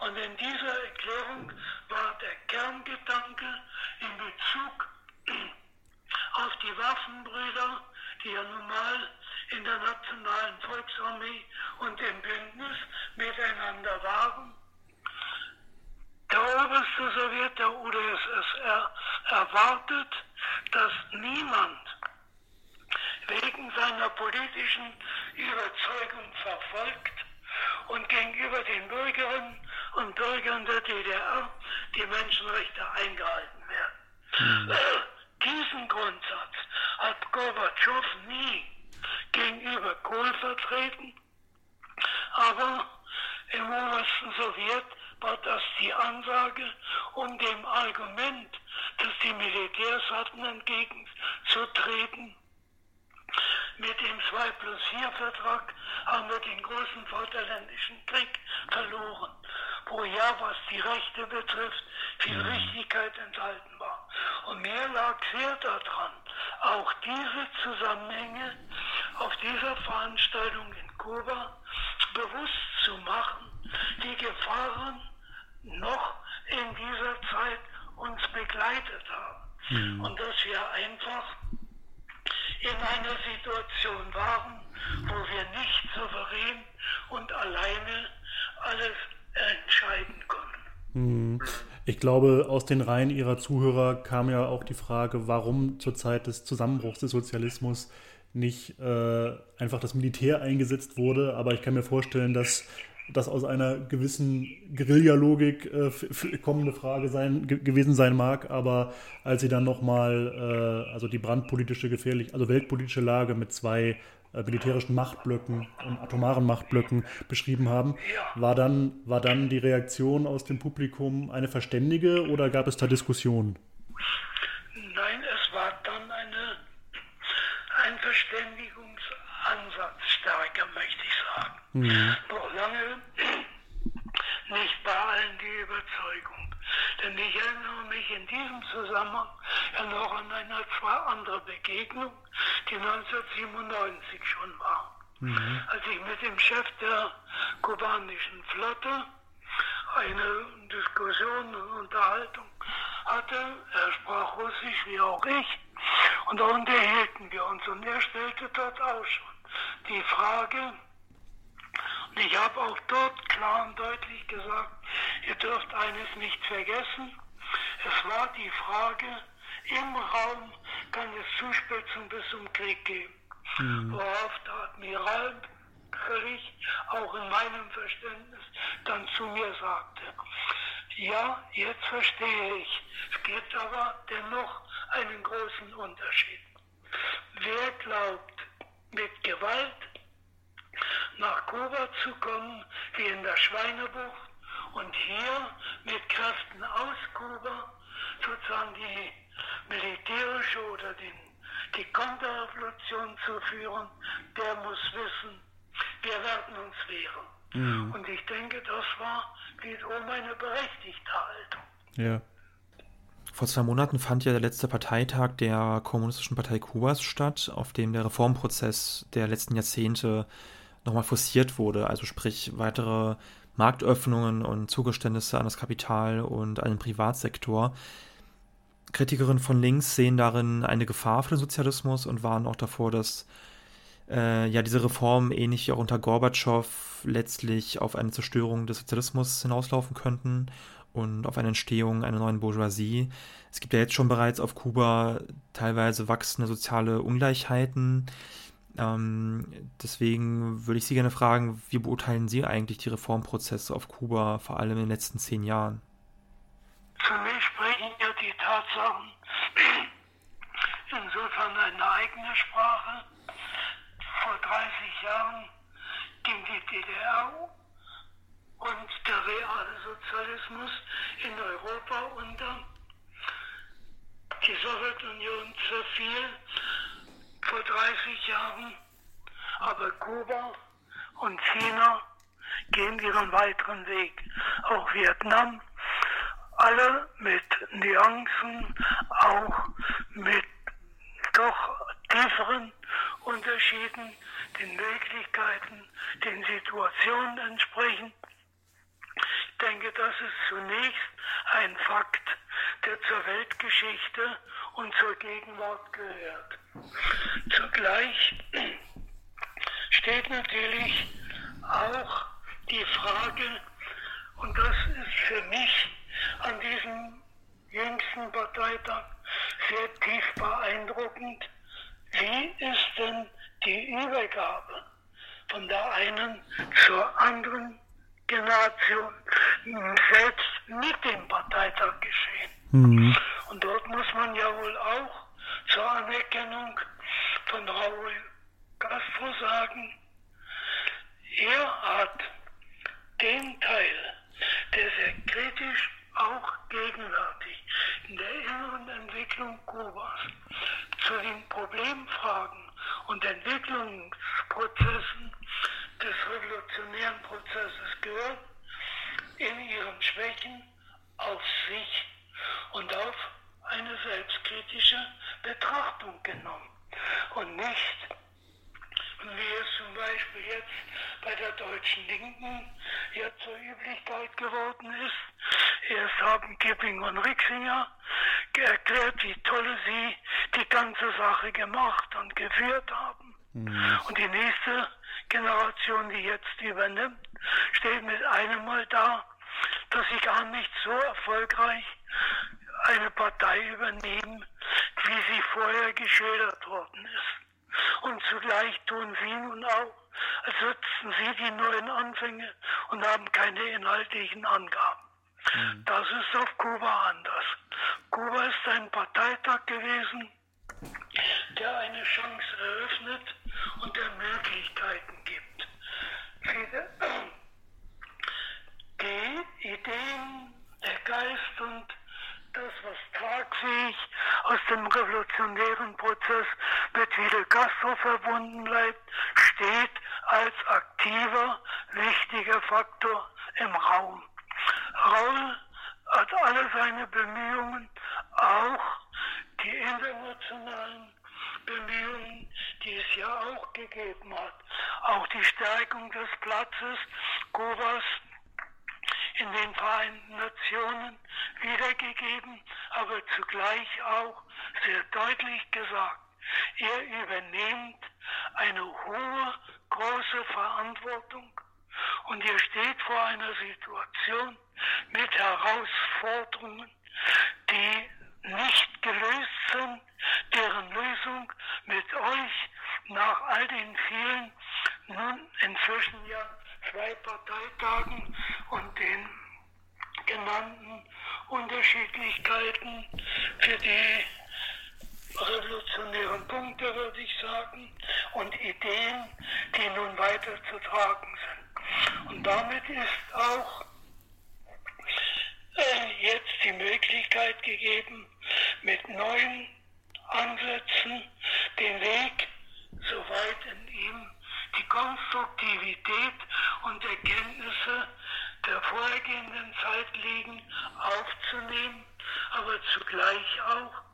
Und in dieser Erklärung war der Kerngedanke in Bezug [clears throat] auf die Waffenbrüder, die ja nun mal in der Nationalen Volksarmee und im Bündnis miteinander waren. Der oberste Sowjet der UdSSR erwartet, dass niemand wegen seiner politischen Überzeugung verfolgt und gegenüber den Bürgerinnen und Bürgern der DDR die Menschenrechte eingehalten werden. Mhm. Diesen Grundsatz hat Gorbatschow nie gegenüber Kohl vertreten, aber im obersten Sowjet war das die Ansage, um dem Argument, das die Militärs hatten, entgegenzutreten. Mit dem 2 plus 4 Vertrag haben wir den großen Vaterländischen Krieg verloren, wo ja, was die Rechte betrifft, viel mhm. Richtigkeit enthalten war. Und mir lag sehr daran, auch diese Zusammenhänge auf dieser Veranstaltung in Kuba bewusst zu machen, die Gefahren noch in dieser Zeit uns begleitet haben. Mhm. Und dass wir einfach in einer Situation waren, wo wir nicht souverän und alleine alles entscheiden konnten. Mhm. Ich glaube, aus den Reihen Ihrer Zuhörer kam ja auch die Frage, warum zur Zeit des Zusammenbruchs des Sozialismus nicht äh, einfach das Militär eingesetzt wurde. Aber ich kann mir vorstellen, dass das aus einer gewissen Guerilla-Logik äh, kommende Frage sein, gewesen sein mag. Aber als Sie dann nochmal, äh, also die brandpolitische, gefährlich, also weltpolitische Lage mit zwei militärischen Machtblöcken und atomaren Machtblöcken beschrieben haben. War dann, war dann die Reaktion aus dem Publikum eine verständige oder gab es da Diskussionen? Nein, es war dann eine, ein Verständigungsansatz stärker, möchte ich sagen. Mhm. Noch lange nicht bei allen die Überzeugung. Denn ich erinnere mich in diesem Zusammenhang ja noch an eine zwei andere Begegnung, die 1997 schon war. Mhm. Als ich mit dem Chef der kubanischen Flotte eine Diskussion und Unterhaltung hatte, er sprach Russisch wie auch ich, und da unterhielten wir uns und er stellte dort auch schon die Frage, und ich habe auch dort klar und deutlich gesagt, ihr dürft eines nicht vergessen, es war die Frage, im Raum kann es Zuspitzung bis zum Krieg geben. Mhm. Worauf der Admiral völlig auch in meinem Verständnis dann zu mir sagte, ja, jetzt verstehe ich. Es gibt aber dennoch einen großen Unterschied. Wer glaubt, mit Gewalt nach Kuba zu kommen, wie in der Schweinebucht, und hier mit Kräften aus Kuba sozusagen die militärische oder den, die Konterrevolution zu führen, der muss wissen, wir werden uns wehren. Mhm. Und ich denke, das war wiederum eine berechtigte Haltung. Ja. Vor zwei Monaten fand ja der letzte Parteitag der Kommunistischen Partei Kubas statt, auf dem der Reformprozess der letzten Jahrzehnte nochmal forciert wurde, also sprich weitere Marktöffnungen und Zugeständnisse an das Kapital und an den Privatsektor. Kritikerinnen von links sehen darin eine Gefahr für den Sozialismus und warnen auch davor, dass äh, ja diese Reformen ähnlich wie auch unter Gorbatschow letztlich auf eine Zerstörung des Sozialismus hinauslaufen könnten und auf eine Entstehung einer neuen Bourgeoisie. Es gibt ja jetzt schon bereits auf Kuba teilweise wachsende soziale Ungleichheiten. Ähm, deswegen würde ich Sie gerne fragen, wie beurteilen Sie eigentlich die Reformprozesse auf Kuba, vor allem in den letzten zehn Jahren? Für mich sprechen ja die Tatsachen insofern eine eigene Sprache. Vor 30 Jahren ging die DDR und der reale Sozialismus in Europa unter. Die Sowjetunion zerfiel vor 30 Jahren, aber Kuba und China gehen ihren weiteren Weg. Auch Vietnam, alle mit Nuancen, auch mit doch tieferen Unterschieden, den Möglichkeiten, den Situationen entsprechen. Ich denke, das ist zunächst ein Fakt, der zur Weltgeschichte und zur Gegenwart gehört. Zugleich steht natürlich auch die Frage, und das ist für mich an diesem jüngsten Parteitag sehr tief beeindruckend, wie ist denn die Übergabe von der einen zur anderen Generation selbst mit dem Parteitag geschehen. Mhm. Und dort muss man ja wohl auch zur Anerkennung von Raúl Castro sagen, vor einer Situation mit Herausforderungen, die nicht gelöst sind, deren Lösung mit euch nach all den vielen, nun inzwischen ja zwei Parteitagen und den genannten Unterschiedlichkeiten für die revolutionären Punkte, würde ich sagen, und Ideen, die nun weiter zu tragen sind. Und damit ist auch äh, jetzt die Möglichkeit gegeben, mit neuen Ansätzen den Weg, soweit in ihm die Konstruktivität und Erkenntnisse der vorhergehenden Zeit liegen, aufzunehmen, aber zugleich auch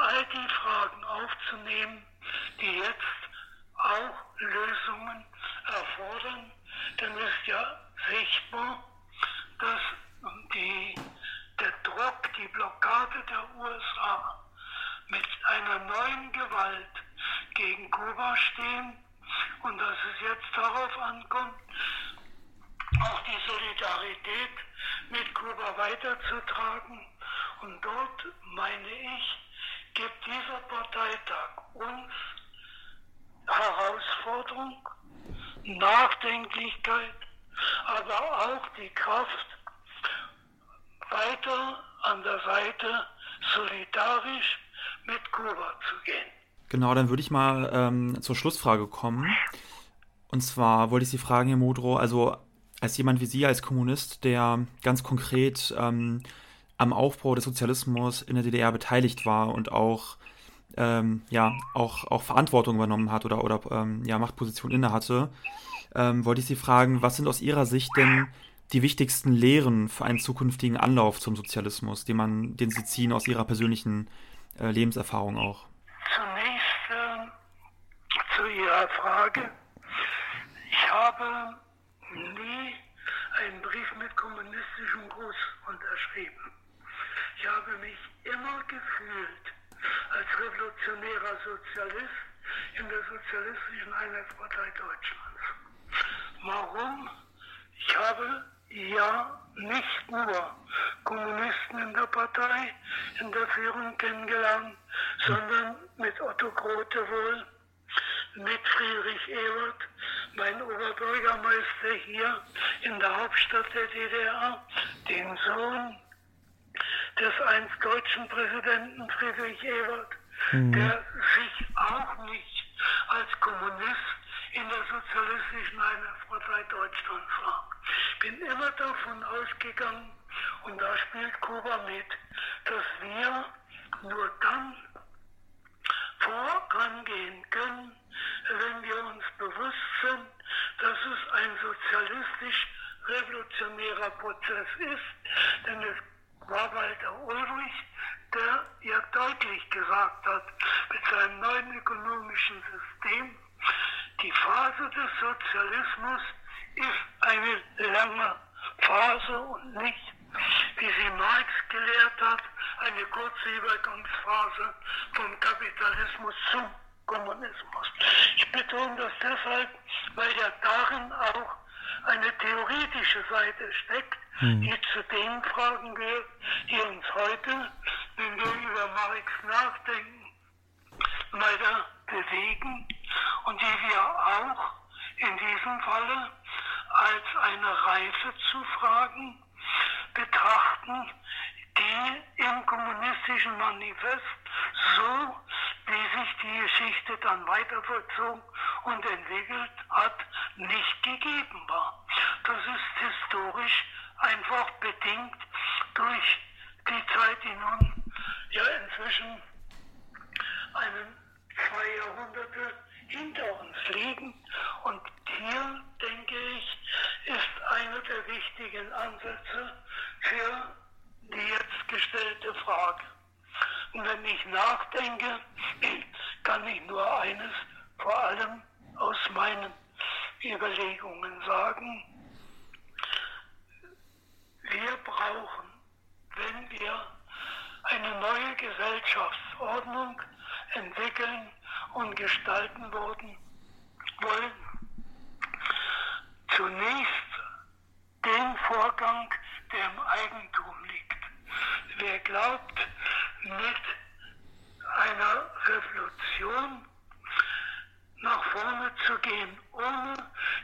all die Fragen aufzunehmen, die jetzt auch Lösungen erfordern, denn es ist ja sichtbar, dass die, der Druck, die Blockade der USA mit einer neuen Gewalt gegen Kuba stehen und dass es jetzt darauf ankommt, auch die Solidarität mit Kuba weiterzutragen. Und dort, meine ich, gibt dieser Parteitag uns Herausforderung, Nachdenklichkeit, aber auch die Kraft, weiter an der Seite solidarisch mit Kuba zu gehen. Genau, dann würde ich mal ähm, zur Schlussfrage kommen. Und zwar wollte ich Sie fragen, Herr Modrow, also als jemand wie Sie, als Kommunist, der ganz konkret ähm, am Aufbau des Sozialismus in der DDR beteiligt war und auch ähm, ja auch, auch Verantwortung übernommen hat oder, oder ähm, ja, Machtposition inne hatte, ähm, wollte ich Sie fragen, was sind aus Ihrer Sicht denn die wichtigsten Lehren für einen zukünftigen Anlauf zum Sozialismus, den man, den Sie ziehen aus Ihrer persönlichen äh, Lebenserfahrung auch? Zunächst äh, zu Frage. Ich habe nie einen Brief mit kommunistischem Gruß unterschrieben. Ich habe mich immer gefühlt als revolutionärer Sozialist in der Sozialistischen Einheitspartei Deutschlands. Warum? Ich habe ja nicht nur Kommunisten in der Partei, in der Führung kennengelernt, sondern mit Otto Grote wohl, mit Friedrich Ewert, mein Oberbürgermeister hier in der Hauptstadt der DDR, den Sohn des einst deutschen Präsidenten Friedrich Ewert, mhm. der sich auch nicht als Kommunist in der sozialistischen Einheitspartei Deutschlands war. Bin immer davon ausgegangen, und da spielt Kuba mit, dass wir nur dann vorangehen können, wenn wir uns bewusst sind, dass es ein sozialistisch-revolutionärer Prozess ist, denn es war Walter Ulrich, der ja deutlich gesagt hat, mit seinem neuen ökonomischen System, die Phase des Sozialismus ist eine lange Phase und nicht, wie sie Marx gelehrt hat, eine kurze Übergangsphase vom Kapitalismus zum Kommunismus. Ich betone das deshalb, weil ja darin auch eine theoretische Seite steckt, hm. die zu den Fragen gehört, die uns heute, wenn wir über Marx nachdenken, weiter bewegen und die wir auch in diesem Falle als eine Reife zu Fragen betrachten, die im kommunistischen Manifest so, wie sich die Geschichte dann weiter vollzogen und entwickelt hat, nicht gegeben war. Das ist historisch einfach bedingt durch die Zeit, die nun ja inzwischen einen zwei Jahrhunderte hinter uns liegen. Und hier, denke ich, ist einer der wichtigen Ansätze für die jetzt gestellte Frage. Und wenn ich nachdenke, [clears throat] kann ich nur eines vor allem aus meinen Überlegungen sagen. Wir brauchen, wenn wir eine neue Gesellschaftsordnung entwickeln und gestalten worden, wollen, zunächst den Vorgang, der im Eigentum liegt. Wer glaubt, mit einer Revolution nach vorne zu gehen, ohne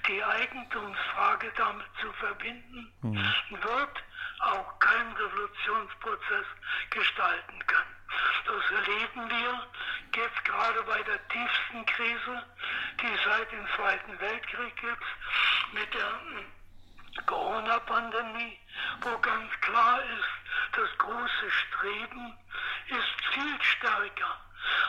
die Eigentumsfrage damit zu verbinden, mhm. wird auch keinen Revolutionsprozess gestalten können. Das erleben wir jetzt gerade bei der tiefsten Krise, die es seit dem Zweiten Weltkrieg gibt, mit der Corona-Pandemie, wo ganz klar ist, das große Streben ist viel stärker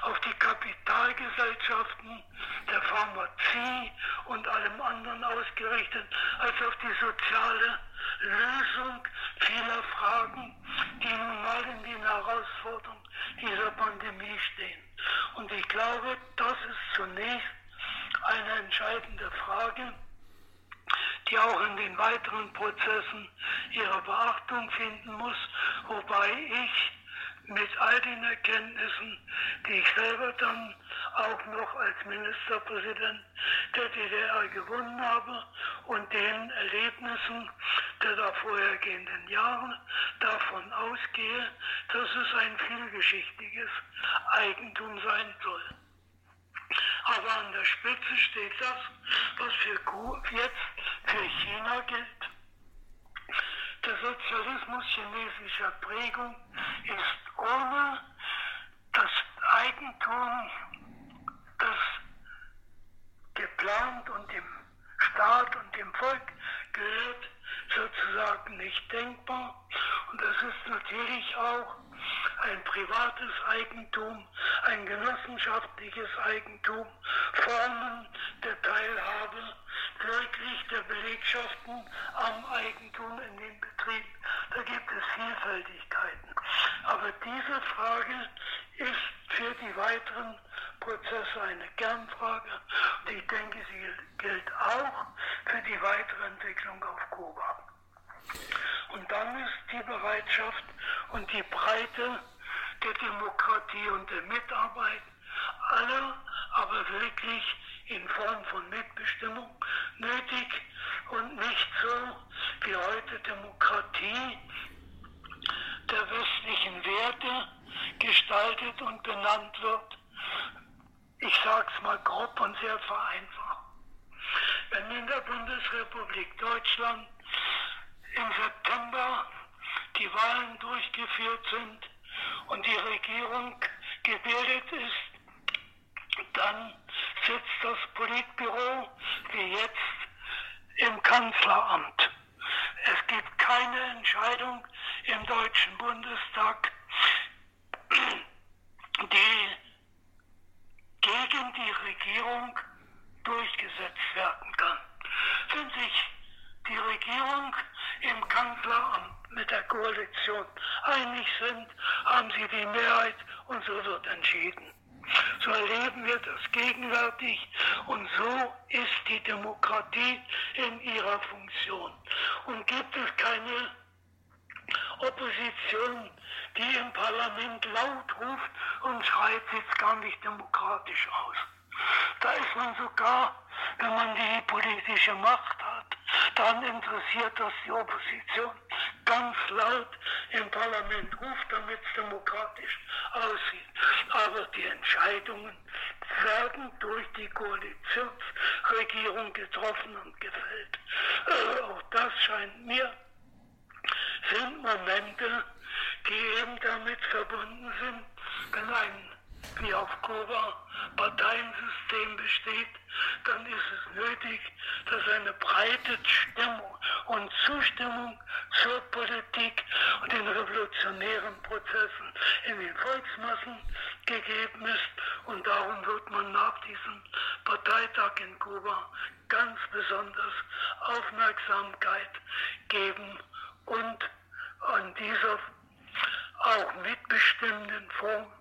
auf die Kapitalgesellschaften der Pharmazie und allem anderen ausgerichtet, als auf die soziale Lösung vieler Fragen, die nun mal in den Herausforderungen dieser Pandemie stehen. Und ich glaube, das ist zunächst eine entscheidende Frage, die auch in den weiteren Prozessen ihre Beachtung finden muss, wobei ich mit all den Erkenntnissen, die ich selber dann auch noch als Ministerpräsident der DDR gewonnen habe und den Erlebnissen der da vorhergehenden Jahre davon ausgehe, dass es ein vielgeschichtiges Eigentum sein soll. Aber an der Spitze steht das, was für jetzt für China gilt der Sozialismus chinesischer Prägung ist ohne das Eigentum, das geplant und dem Staat und dem Volk gehört, sozusagen nicht denkbar. Und das ist natürlich auch ein privates Eigentum, ein genossenschaftliches Eigentum, Formen der Teilhabe wirklich der Belegschaften am Eigentum in den Betrieben. Da gibt es Vielfältigkeiten. Aber diese Frage ist für die weiteren Prozesse eine Kernfrage. Und ich denke, sie gilt auch für die weitere Entwicklung auf Kuba. Und dann ist die Bereitschaft und die Breite der Demokratie und der Mitarbeit aller, aber wirklich in Form von Mitbestimmung nötig und nicht so wie heute Demokratie der westlichen Werte gestaltet und benannt wird. Ich sage es mal grob und sehr vereinfacht. Wenn in der Bundesrepublik Deutschland im September die Wahlen durchgeführt sind und die Regierung gebildet ist, dann sitzt das Politbüro wie jetzt im Kanzleramt. Es gibt keine Entscheidung im Deutschen Bundestag, die gegen die Regierung durchgesetzt werden kann. Wenn sich die Regierung im Kanzleramt mit der Koalition einig sind, haben sie die Mehrheit und so wird entschieden. So erleben wir das gegenwärtig und so ist die Demokratie in ihrer Funktion. Und gibt es keine Opposition, die im Parlament laut ruft und schreit, sieht gar nicht demokratisch aus. Da ist man sogar, wenn man die politische Macht hat, dann interessiert das die Opposition ganz laut im Parlament ruft, damit es demokratisch aussieht. Aber die Entscheidungen werden durch die Koalitionsregierung getroffen und gefällt. Äh, auch das scheint mir sind Momente, die eben damit verbunden sind, wenn ein wie auf Kuba Parteiensystem besteht, dann ist es nötig, dass eine breite Stimmung und Zustimmung zur Politik und den revolutionären Prozessen in den Volksmassen gegeben ist. Und darum wird man nach diesem Parteitag in Kuba ganz besonders Aufmerksamkeit geben und an dieser auch mitbestimmenden Form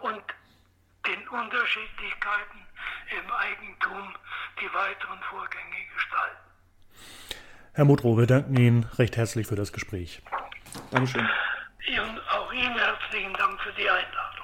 und den Unterschiedlichkeiten im Eigentum die weiteren Vorgänge gestalten. Herr Mudrow, wir danken Ihnen recht herzlich für das Gespräch. Dankeschön. Und auch Ihnen herzlichen Dank für die Einladung.